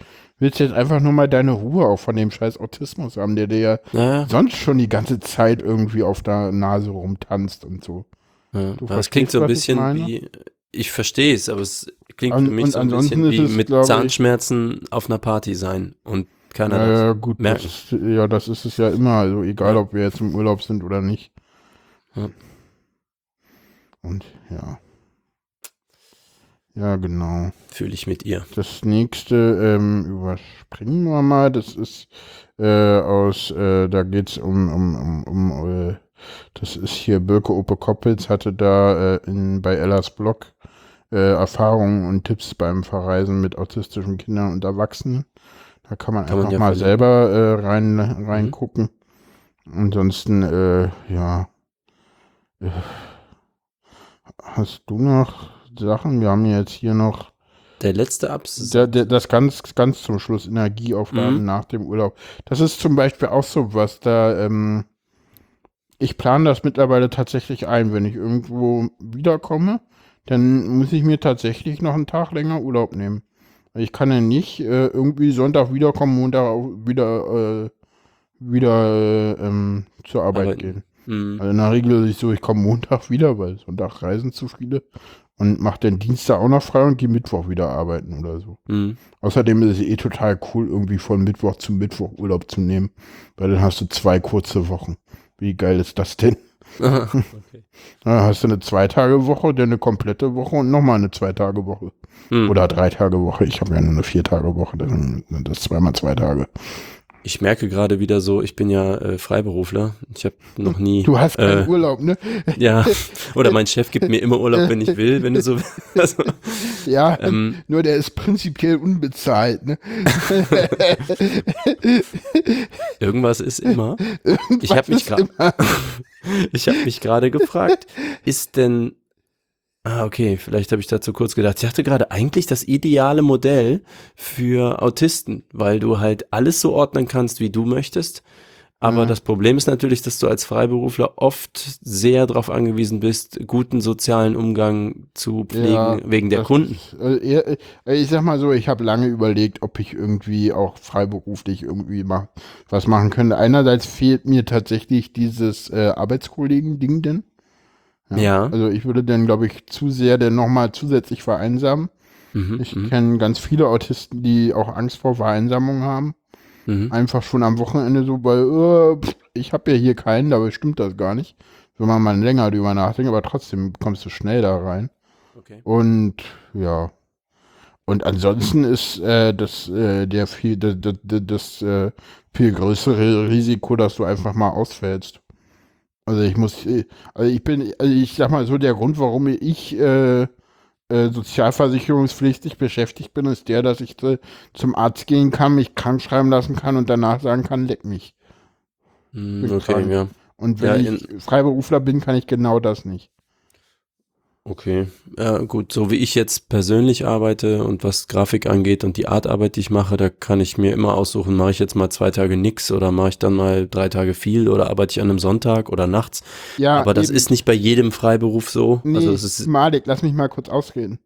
willst jetzt einfach nur mal deine Ruhe auch von dem scheiß Autismus haben, der dir ja sonst schon die ganze Zeit irgendwie auf der Nase rumtanzt und so. Ja, es klingt so ein ich bisschen meine? wie, ich verstehe es, aber es klingt Und- für mich so ein bisschen wie es, mit glaube ich- Zahnschmerzen auf einer Party sein und keiner Ja, das. ja, gut, merken. das ist, ja, das ist es ja immer, also egal, ob wir jetzt im Urlaub sind oder nicht. Und ja. Ja, genau. Fühle ich mit ihr. Das nächste ähm, überspringen wir mal. Das ist äh, aus, äh, da geht es um, um, um, um äh, das ist hier Birke Ope Koppitz hatte da äh, in, bei Ellas Blog äh, Erfahrungen und Tipps beim Verreisen mit autistischen Kindern und Erwachsenen. Da kann man Kann man einfach ja mal verlinken. selber äh, rein, reingucken. Ansonsten, äh, ja. Äh, Hast du noch Sachen? Wir haben jetzt hier noch Der letzte Absatz. der, der, das ganz, ganz zum Schluss, Energieaufgaben Mhm. nach dem Urlaub. Das ist zum Beispiel auch so was, da, ähm, ich plane das mittlerweile tatsächlich ein, wenn ich irgendwo wiederkomme, dann muss ich mir tatsächlich noch einen Tag länger Urlaub nehmen. Ich kann ja nicht äh, irgendwie Sonntag wiederkommen, Montag auch wieder, äh, wieder äh, ähm, zur Arbeit Arbeiten. gehen. Hm. Also in der Regel ist es so, ich komme Montag wieder, weil Sonntag reisen zu viele und mache den Dienstag auch noch frei und gehe Mittwoch wieder arbeiten oder so. Hm. Außerdem ist es eh total cool, irgendwie von Mittwoch zu Mittwoch Urlaub zu nehmen, weil dann hast du zwei kurze Wochen. Wie geil ist das denn? okay. Dann hast du eine Zwei-Tage-Woche, dann eine komplette Woche und nochmal eine Zwei-Tage-Woche. Hm. Oder Drei-Tage-Woche. Ich habe ja nur eine Vier-Tage-Woche, dann sind das zweimal zwei Tage. Ich merke gerade wieder so, ich bin ja äh, Freiberufler. Ich habe noch nie. Du hast keinen äh, Urlaub, ne? Ja. Oder mein Chef gibt mir immer Urlaub, wenn ich will, wenn du so willst. Also, Ja, ähm, nur der ist prinzipiell unbezahlt, ne? irgendwas ist immer. Ich habe mich gerade. ich habe mich gerade gefragt, ist denn. Ah, okay, vielleicht habe ich dazu kurz gedacht. Ich dachte gerade eigentlich das ideale Modell für Autisten, weil du halt alles so ordnen kannst, wie du möchtest. Aber Ja. das Problem ist natürlich, dass du als Freiberufler oft sehr darauf angewiesen bist, guten sozialen Umgang zu pflegen Ja, wegen der Kunden. Ist, äh, äh, ich sag mal so, ich habe lange überlegt, ob ich irgendwie auch freiberuflich irgendwie mach, was machen könnte. Einerseits fehlt mir tatsächlich dieses äh, Arbeitskollegen-Ding denn. Ja. Also ich würde dann, glaube ich, zu sehr dann nochmal zusätzlich vereinsamen. Mhm, Ich mhm, kenne ganz viele Autisten, die auch Angst vor Vereinsamung haben. mhm. Einfach schon am Wochenende so bei, äh, pff, ich habe ja hier keinen, dabei stimmt das gar nicht. Wenn man mal länger drüber nachdenkt, aber trotzdem kommst du schnell da rein. Okay. Und ja. Und ansonsten ist äh, das äh, der viel das, das, das äh, viel größere Risiko, dass du einfach mal ausfällst. Also ich muss, äh, also ich bin, also ich sag mal so, der Grund, warum ich äh, äh, sozialversicherungspflichtig beschäftigt bin, ist der, dass ich äh, zum Arzt gehen kann, mich krank schreiben lassen kann und danach sagen kann, leck mich. Bin Okay, krank. ja. Und wenn Ja, ich Freiberufler bin, kann ich genau das nicht. Okay, ja, gut, so wie ich jetzt persönlich arbeite und was Grafik angeht und die Art Arbeit, die ich mache, da kann ich mir immer aussuchen, mache ich jetzt mal zwei Tage nix oder mache ich dann mal drei Tage viel oder arbeite ich an einem Sonntag oder nachts. Ja, Aber das eben. ist nicht bei jedem Freiberuf so. Nee, Also das ist, Malik, lass mich mal kurz ausreden.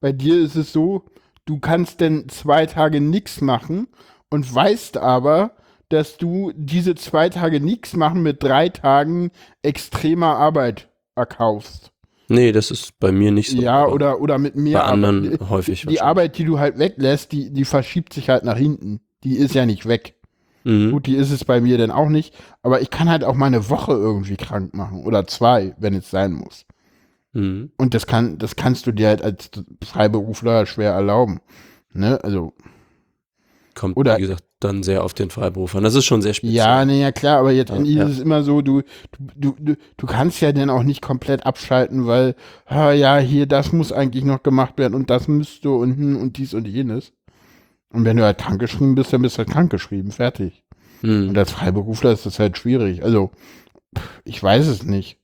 Bei dir ist es so, du kannst denn zwei Tage nichts machen und weißt aber, dass du diese zwei Tage nichts machen mit drei Tagen extremer Arbeit erkaufst. Nee, das ist bei mir nicht so. ja, aber oder, oder mit mehr bei anderen Arbeit. häufig Die. Arbeit, die du halt weglässt, die, die verschiebt sich halt nach hinten. Die ist ja nicht weg. Mhm. Gut, die ist es bei mir denn auch nicht. Aber ich kann halt auch mal eine Woche irgendwie krank machen. Oder zwei, wenn es sein muss. Mhm. Und das kann, das kannst du dir halt als Freiberufler schwer erlauben. Ne? Also, Kommt, Oder- wie gesagt, dann sehr auf den Freiberuf an. Das ist schon sehr speziell. ja, nee, ja klar, aber jetzt Ja, ist ja. es immer so, du, du, du, du kannst ja dann auch nicht komplett abschalten, weil, ah, ja, hier, das muss eigentlich noch gemacht werden und das müsste und, hm, und dies und jenes. Und wenn du halt krankgeschrieben bist, dann bist du halt krankgeschrieben, fertig. Mhm. Und als Freiberufler ist das halt schwierig. Also, ich weiß es nicht.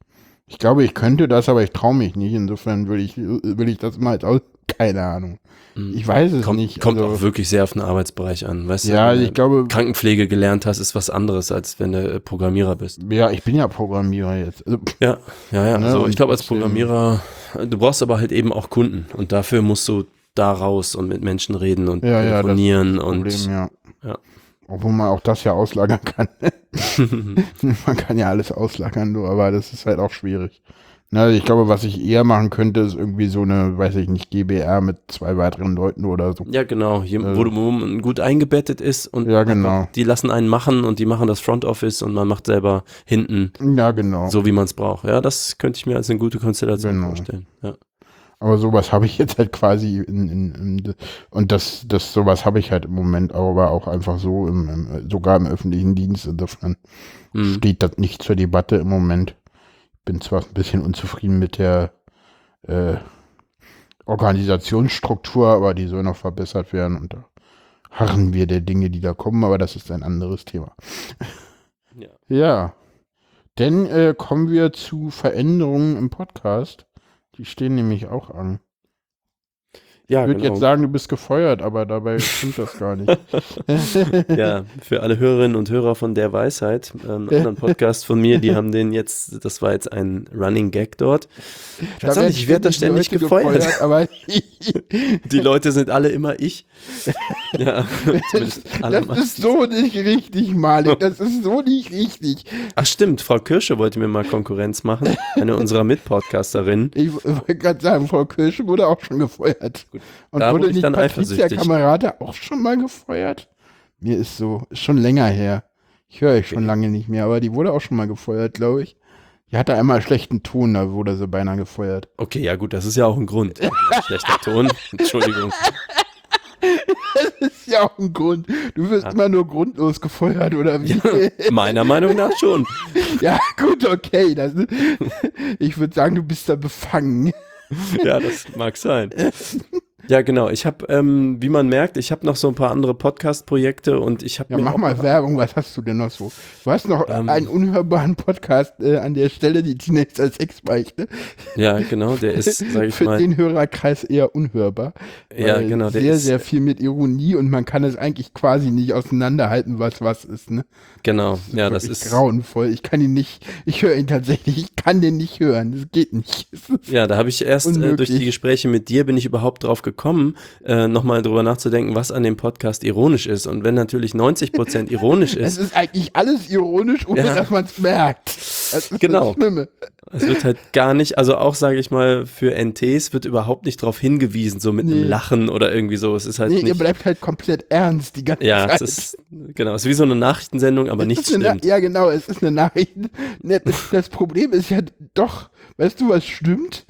Ich glaube, ich könnte das, aber ich traue mich nicht. Insofern will ich, will ich das mal als aus. Keine Ahnung. Mhm. Ich weiß es kommt, nicht. kommt also, auch wirklich sehr auf den Arbeitsbereich an. Weißt ja, du, wenn ich glaube, Krankenpflege gelernt hast, ist was anderes, als wenn du äh, Programmierer bist. ja, ich bin ja Programmierer jetzt. Also, Ja, ja, ja. Ne, also und ich glaube, als Programmierer, äh, du brauchst aber halt eben auch Kunden und dafür musst du da raus und mit Menschen reden und Ja, ja, das telefonieren das und Problem, ja. ja. Obwohl man auch das ja auslagern kann. man kann ja alles auslagern, nur, aber das ist halt auch schwierig. Na, ich glaube, was ich eher machen könnte, ist irgendwie so eine, weiß ich nicht, GBR mit zwei weiteren Leuten oder so. ja, genau, hier, Äh, wo, du- wo man gut eingebettet ist und Ja, genau. die lassen einen machen und die machen das Front Office und man macht selber hinten Ja, genau. so, wie man es braucht. Ja, das könnte ich mir als eine gute Konstellation Genau. vorstellen. Ja. Aber sowas habe ich jetzt halt quasi in, in, in und das, das sowas habe ich halt im Moment, aber auch einfach so im, im sogar im öffentlichen Dienst. Insofern Mhm. steht das nicht zur Debatte im Moment. Bin zwar ein bisschen unzufrieden mit der äh, Organisationsstruktur, aber die soll noch verbessert werden und da harren wir der Dinge, die da kommen, aber das ist ein anderes Thema. Ja. Ja. Dann äh, kommen wir zu Veränderungen im Podcast. Die stehen nämlich auch an. Ja, Ich würde genau. jetzt sagen, du bist gefeuert, aber dabei stimmt das gar nicht. Ja, für alle Hörerinnen und Hörer von Der Weisheit, ähm, einen anderen Podcast von mir, die haben den jetzt, das war jetzt ein Running Gag dort. Nicht, ich werde da ständig Leute gefeuert. aber Die Leute sind alle immer ich. Ja, zumindest alle das ist so nicht richtig, Malik. Das ist so nicht richtig. Ach stimmt, Frau Kirsche wollte mir mal Konkurrenz machen, eine unserer Mitpodcasterinnen. Ich wollte gerade sagen, Frau Kirsch wurde auch schon gefeuert. Und da wurde ich nicht dann Patricia. Kamerade auch schon mal gefeuert? Mir ist so, ist schon länger her. Ich höre euch schon Okay. lange nicht mehr, aber die wurde auch schon mal gefeuert, glaube ich. Die hatte einmal schlechten Ton, da wurde sie beinahe gefeuert. Okay, ja gut, das ist ja auch ein Grund. Schlechter Ton, Entschuldigung. Das ist ja auch ein Grund. Du wirst Ja. immer nur grundlos gefeuert, oder wie? Meiner Meinung nach schon. Ja, gut, okay. Das, ich würde sagen, du bist da befangen. Ja, das mag sein. Ja, genau. Ich habe, ähm, wie man merkt, ich habe noch so ein paar andere Podcast-Projekte und ich habe Ja, mach mal Werbung, was hast du denn noch so? Du hast noch Ähm. einen unhörbaren Podcast äh, an der Stelle, die Teenager als Sexbeichte. Ja, genau, der ist, sag ich Für mal, den Hörerkreis eher unhörbar. ja, genau, der Sehr, ist, sehr viel mit Ironie und man kann es eigentlich quasi nicht auseinanderhalten, was was ist, ne? genau, ja, das ist, grauenvoll. Ich kann ihn nicht, ich höre ihn tatsächlich, ich kann den nicht hören. Das geht nicht. Ist- ja, da habe ich erst äh, durch die Gespräche mit dir bin ich überhaupt drauf gekommen, äh, nochmal drüber nachzudenken, was an dem Podcast ironisch ist. Und wenn natürlich 90 Prozent ironisch Es ist, ist eigentlich alles ironisch, ohne Ja. dass man es merkt. Das ist Genau. das Schlimme. es wird halt gar nicht, also auch, sage ich mal, für NTs wird überhaupt nicht darauf hingewiesen, so mit Nee. einem Lachen oder irgendwie so. Es ist halt Nee, ihr nicht. bleibt halt komplett ernst die ganze Ja, Zeit. es ist, genau, es ist wie so eine Nachrichtensendung, aber Es ist eine, stimmt. Ja, genau, es ist eine Nachricht. Das Problem ist ja doch, weißt du, was stimmt?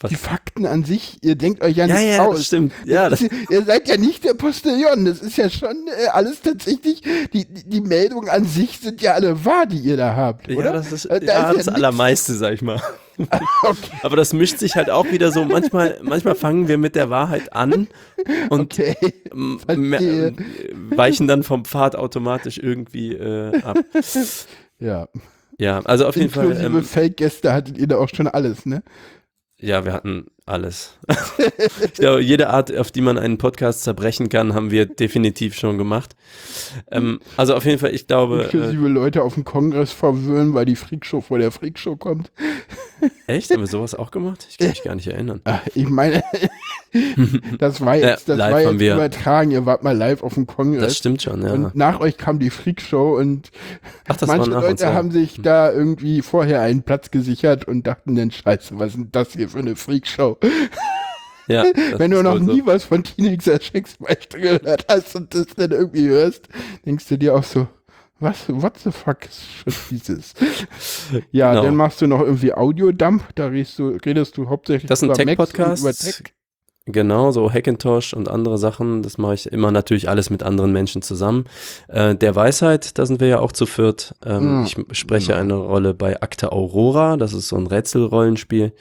Was? Die Fakten an sich, ihr denkt euch ja Ja, nicht ja, aus. das stimmt. Ja, das, ihr seid ja nicht der Postillon. Das ist ja schon äh, alles tatsächlich, die, die, die Meldungen an sich sind ja alle wahr, die ihr da habt, ja, oder? das ist Äh, da ja, ist das nix- Allermeiste, sag ich mal. Okay, Aber das mischt sich halt auch wieder so. Manchmal, manchmal fangen wir mit der Wahrheit an und okay. m- verstehe. m- weichen dann vom Pfad automatisch irgendwie äh, ab. Ja. Ja, also auf jeden Fall. Inklusive Ähm, Fake-Gäste hattet ihr da auch schon alles, ne? Ja, wir hatten alles. ich glaube, jede Art, auf die man einen Podcast zerbrechen kann, haben wir definitiv schon gemacht. Ähm, also auf jeden Fall, ich glaube. Äh, Inklusive Leute auf dem Kongress verwirren, weil die Freakshow vor der Freakshow kommt. Echt? Haben wir sowas auch gemacht? Ich kann mich gar nicht erinnern. Ach, ich meine, das war jetzt, das war jetzt übertragen. Ihr wart mal live auf dem Das Kongress. stimmt schon, ja. Und nach euch kam die Freakshow und Ach, das manche nach uns. Leute ja. haben sich da irgendwie vorher einen Platz gesichert und dachten dann, scheiße, was ist denn das hier für eine Freakshow? Ja, das Wenn du noch wohl so. nie was von Teenager Shakespeare gehört hast und das dann irgendwie hörst, denkst du dir auch so, was, what the fuck ist schon dieses? ja, Genau. dann machst du noch irgendwie Audiodump, da redest du, redest du hauptsächlich Das ist ein über Tech-Podcast. über Tech. Genau, so Hackintosh und andere Sachen, das mache ich immer natürlich alles mit anderen Menschen zusammen. Äh, der Weisheit, da sind wir ja auch zu viert. Ähm, Ja, ich spreche genau. eine Rolle bei Akte Aurora, das ist so ein Rätselrollenspiel.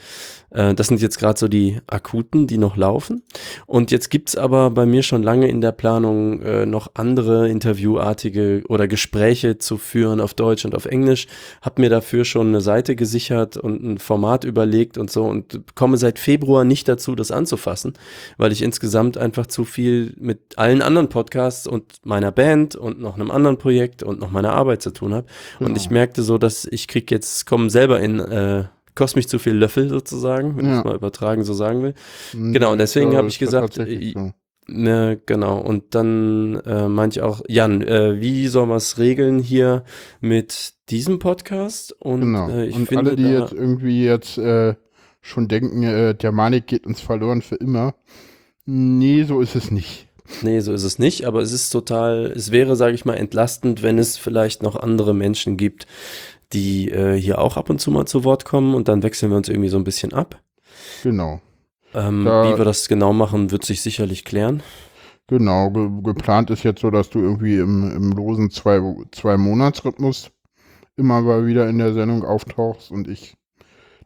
Äh, das sind jetzt gerade so die akuten, die noch laufen. Und jetzt gibt's aber bei mir schon lange in der Planung äh, noch andere interviewartige oder Gespräche zu führen auf Deutsch und auf Englisch. Hab mir dafür schon eine Seite gesichert und ein Format überlegt und so und komme seit Februar nicht dazu, das anzufassen, weil ich insgesamt einfach zu viel mit allen anderen Podcasts und meiner Band und noch einem anderen Projekt und noch meiner Arbeit zu tun habe. Und Genau. ich merkte so, dass ich krieg jetzt, kommen selber in, äh, kostet mich zu viel Löffel sozusagen, wenn ich Ja. es mal übertragen so sagen will. Genau, und deswegen habe ich gesagt, tatsächlich äh, so. Ne, genau. Und dann äh, meinte ich auch, Jan, äh, wie soll man es regeln hier mit diesem Podcast? Und Genau. äh, ich und finde, alle, die da, jetzt irgendwie jetzt äh, schon denken, äh, der Manik geht uns verloren für immer. Nee, so ist es nicht. nee, so ist es nicht, aber es ist total, es wäre, sage ich mal, entlastend, wenn es vielleicht noch andere Menschen gibt, die äh, hier auch ab und zu mal zu Wort kommen und dann wechseln wir uns irgendwie so ein bisschen ab. Genau. Ähm, wie wir das genau machen, wird sich sicherlich klären. Genau, ge geplant ist jetzt so, dass du irgendwie im, im losen zwei, zwei Monatsrhythmus immer mal wieder in der Sendung auftauchst und ich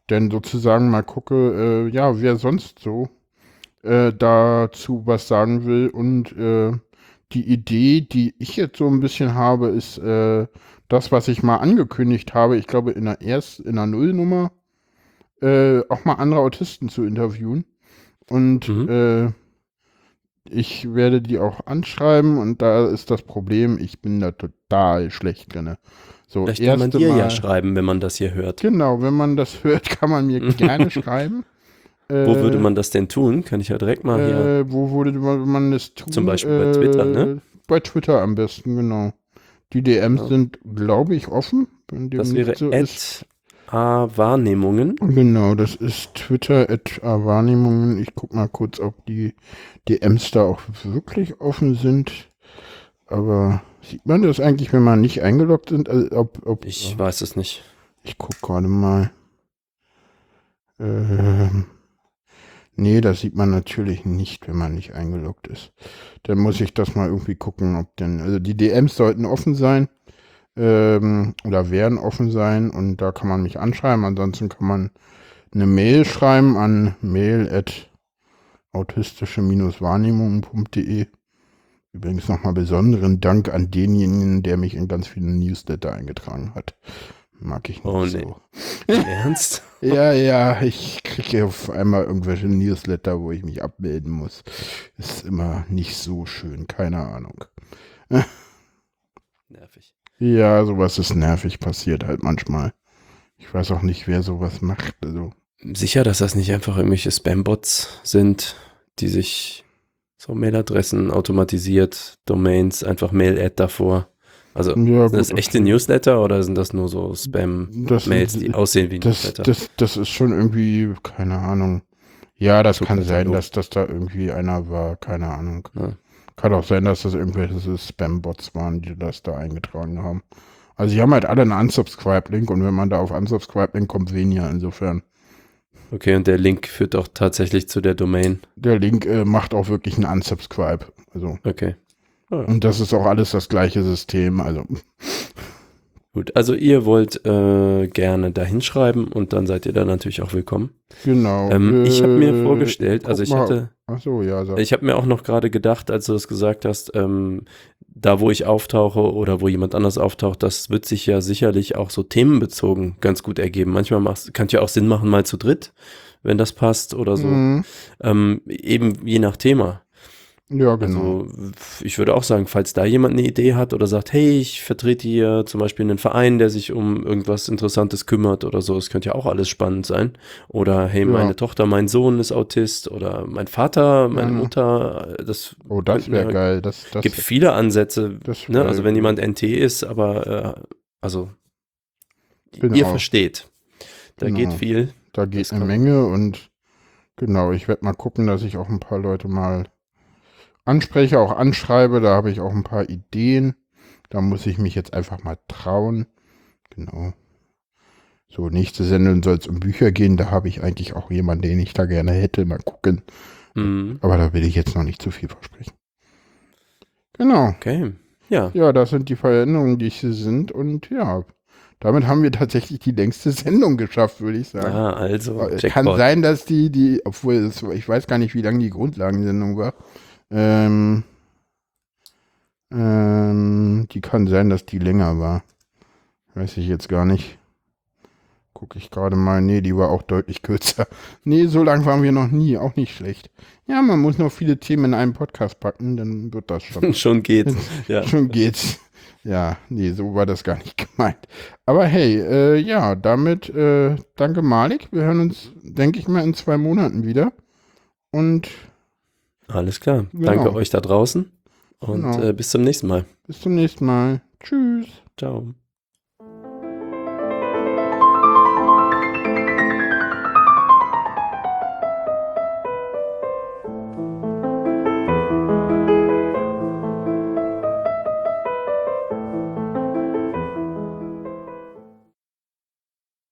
dann sozusagen mal gucke, äh, ja, wer sonst so äh, dazu was sagen will und äh, die Idee, die ich jetzt so ein bisschen habe, ist äh, das, was ich mal angekündigt habe, ich glaube in der erst in der Nullnummer äh, auch mal andere Autisten zu interviewen und Mhm. äh, ich werde die auch anschreiben und da ist das Problem, ich bin da total schlecht drin. So, Vielleicht kann man dir ja Mal- schreiben, wenn man das hier hört. Genau, wenn man das hört, kann man mir gerne schreiben. Wo Äh, würde man das denn tun? Kann ich ja direkt mal hier. äh, wo würde man das tun? Zum Beispiel bei Twitter, ne? Bei Twitter am besten, genau. Die DMs Ja. sind, glaube ich, offen. Das wäre so ist. at A Wahrnehmungen. Genau, das ist Twitter at Wahrnehmungen. Ich guck mal kurz, ob die DMs da auch wirklich offen sind. Aber sieht man das eigentlich, wenn man nicht eingeloggt sind? Also, ob, ob, Ich weiß es nicht. Ich guck gerade mal. Ähm, nee, das sieht man natürlich nicht, wenn man nicht eingeloggt ist. Dann muss ich das mal irgendwie gucken, ob denn. Also die DMs sollten offen sein. Ähm, oder werden offen sein und da kann man mich anschreiben. Ansonsten kann man eine Mail schreiben an mail at autistische-wahrnehmungen.de. Übrigens nochmal besonderen Dank an denjenigen, der mich in ganz vielen Newsletter eingetragen hat. Mag ich nicht Oh, nee. so. Ernst? Ja, ja, ich kriege auf einmal irgendwelche Newsletter, wo ich mich abmelden muss. Ist immer nicht so schön, keine Ahnung. Nervig. Ja, sowas ist nervig, passiert halt manchmal. Ich weiß auch nicht, wer sowas macht. Also, Sicher, dass das nicht einfach irgendwelche Spambots sind, die sich so Mailadressen automatisiert, Domains, einfach Mail-Ad davor. Also Ja, sind das echte Newsletter oder sind das nur so Spam-Mails, die aussehen wie Das, Newsletter? das, das ist schon irgendwie, keine Ahnung. Ja, das So kann sein, dass das da irgendwie einer war, keine Ahnung. Ja. Kann auch sein, dass das irgendwelche Spam-Bots waren, die das da eingetragen haben. Also die haben halt alle einen Unsubscribe-Link und wenn man da auf Unsubscribe-Link kommt, weniger insofern. Okay, und der Link führt auch tatsächlich zu der Domain. Der Link äh, macht auch wirklich einen Unsubscribe. Also, Okay. Ah, und das ist auch alles das gleiche System. Also, Gut, also ihr wollt äh, gerne da hinschreiben und dann seid ihr da natürlich auch willkommen. genau. Ähm, ich habe mir Äh, vorgestellt, also ich mal. hatte, Ach so, ja, sag. ich habe mir auch noch gerade gedacht, als du das gesagt hast, ähm, da wo ich auftauche oder wo jemand anders auftaucht, das wird sich ja sicherlich auch so themenbezogen ganz gut ergeben. Manchmal macht, kann ja auch Sinn machen, mal zu dritt, wenn das passt oder so. Mhm. Ähm, eben je nach Thema. Ja, genau. Also ich würde auch sagen, falls da jemand eine Idee hat oder sagt, hey, ich vertrete hier zum Beispiel einen Verein, der sich um irgendwas Interessantes kümmert oder so, es könnte ja auch alles spannend sein. Oder hey, Ja. meine Tochter, mein Sohn ist Autist oder mein Vater, meine Ja. Mutter, das oh, das wäre geil. Das, das, gibt viele Ansätze. Ne? Also wenn jemand NT ist, aber äh, also Genau. ihr versteht, da Genau. geht viel. Da geht Das eine Menge und genau, ich werde mal gucken, dass ich auch ein paar Leute mal anspreche, auch anschreibe. Da habe ich auch ein paar Ideen. Da muss ich mich jetzt einfach mal trauen. Genau. So, nächste Sendung soll es um Bücher gehen. Da habe ich eigentlich auch jemanden, den ich da gerne hätte. Mal gucken. Mhm. Aber da will ich jetzt noch nicht zu viel versprechen. Genau. Okay. Ja. Ja, das sind die Veränderungen, die hier sind. Und ja, damit haben wir tatsächlich die längste Sendung geschafft, würde ich sagen. Ah, also Äh, Jackpot. Kann sein, dass die, die, obwohl es, ich weiß gar nicht, wie lang die Grundlagensendung war. Ähm, ähm, die kann sein, dass die länger war. Weiß ich jetzt gar nicht. Gucke ich gerade mal. Nee, die war auch deutlich kürzer. Nee, so lang waren wir noch nie. Auch nicht schlecht. Ja, man muss noch viele Themen in einen Podcast packen, dann wird das schon. Schon geht's. Ja. Schon geht's. Ja, nee, so war das gar nicht gemeint. Aber hey, äh, ja, damit äh, danke Malik. Wir hören uns, denke ich mal, in zwei Monaten wieder. Und Alles klar. Genau. Danke euch da draußen und Genau. äh, bis zum nächsten Mal. bis zum nächsten Mal. Tschüss. Ciao.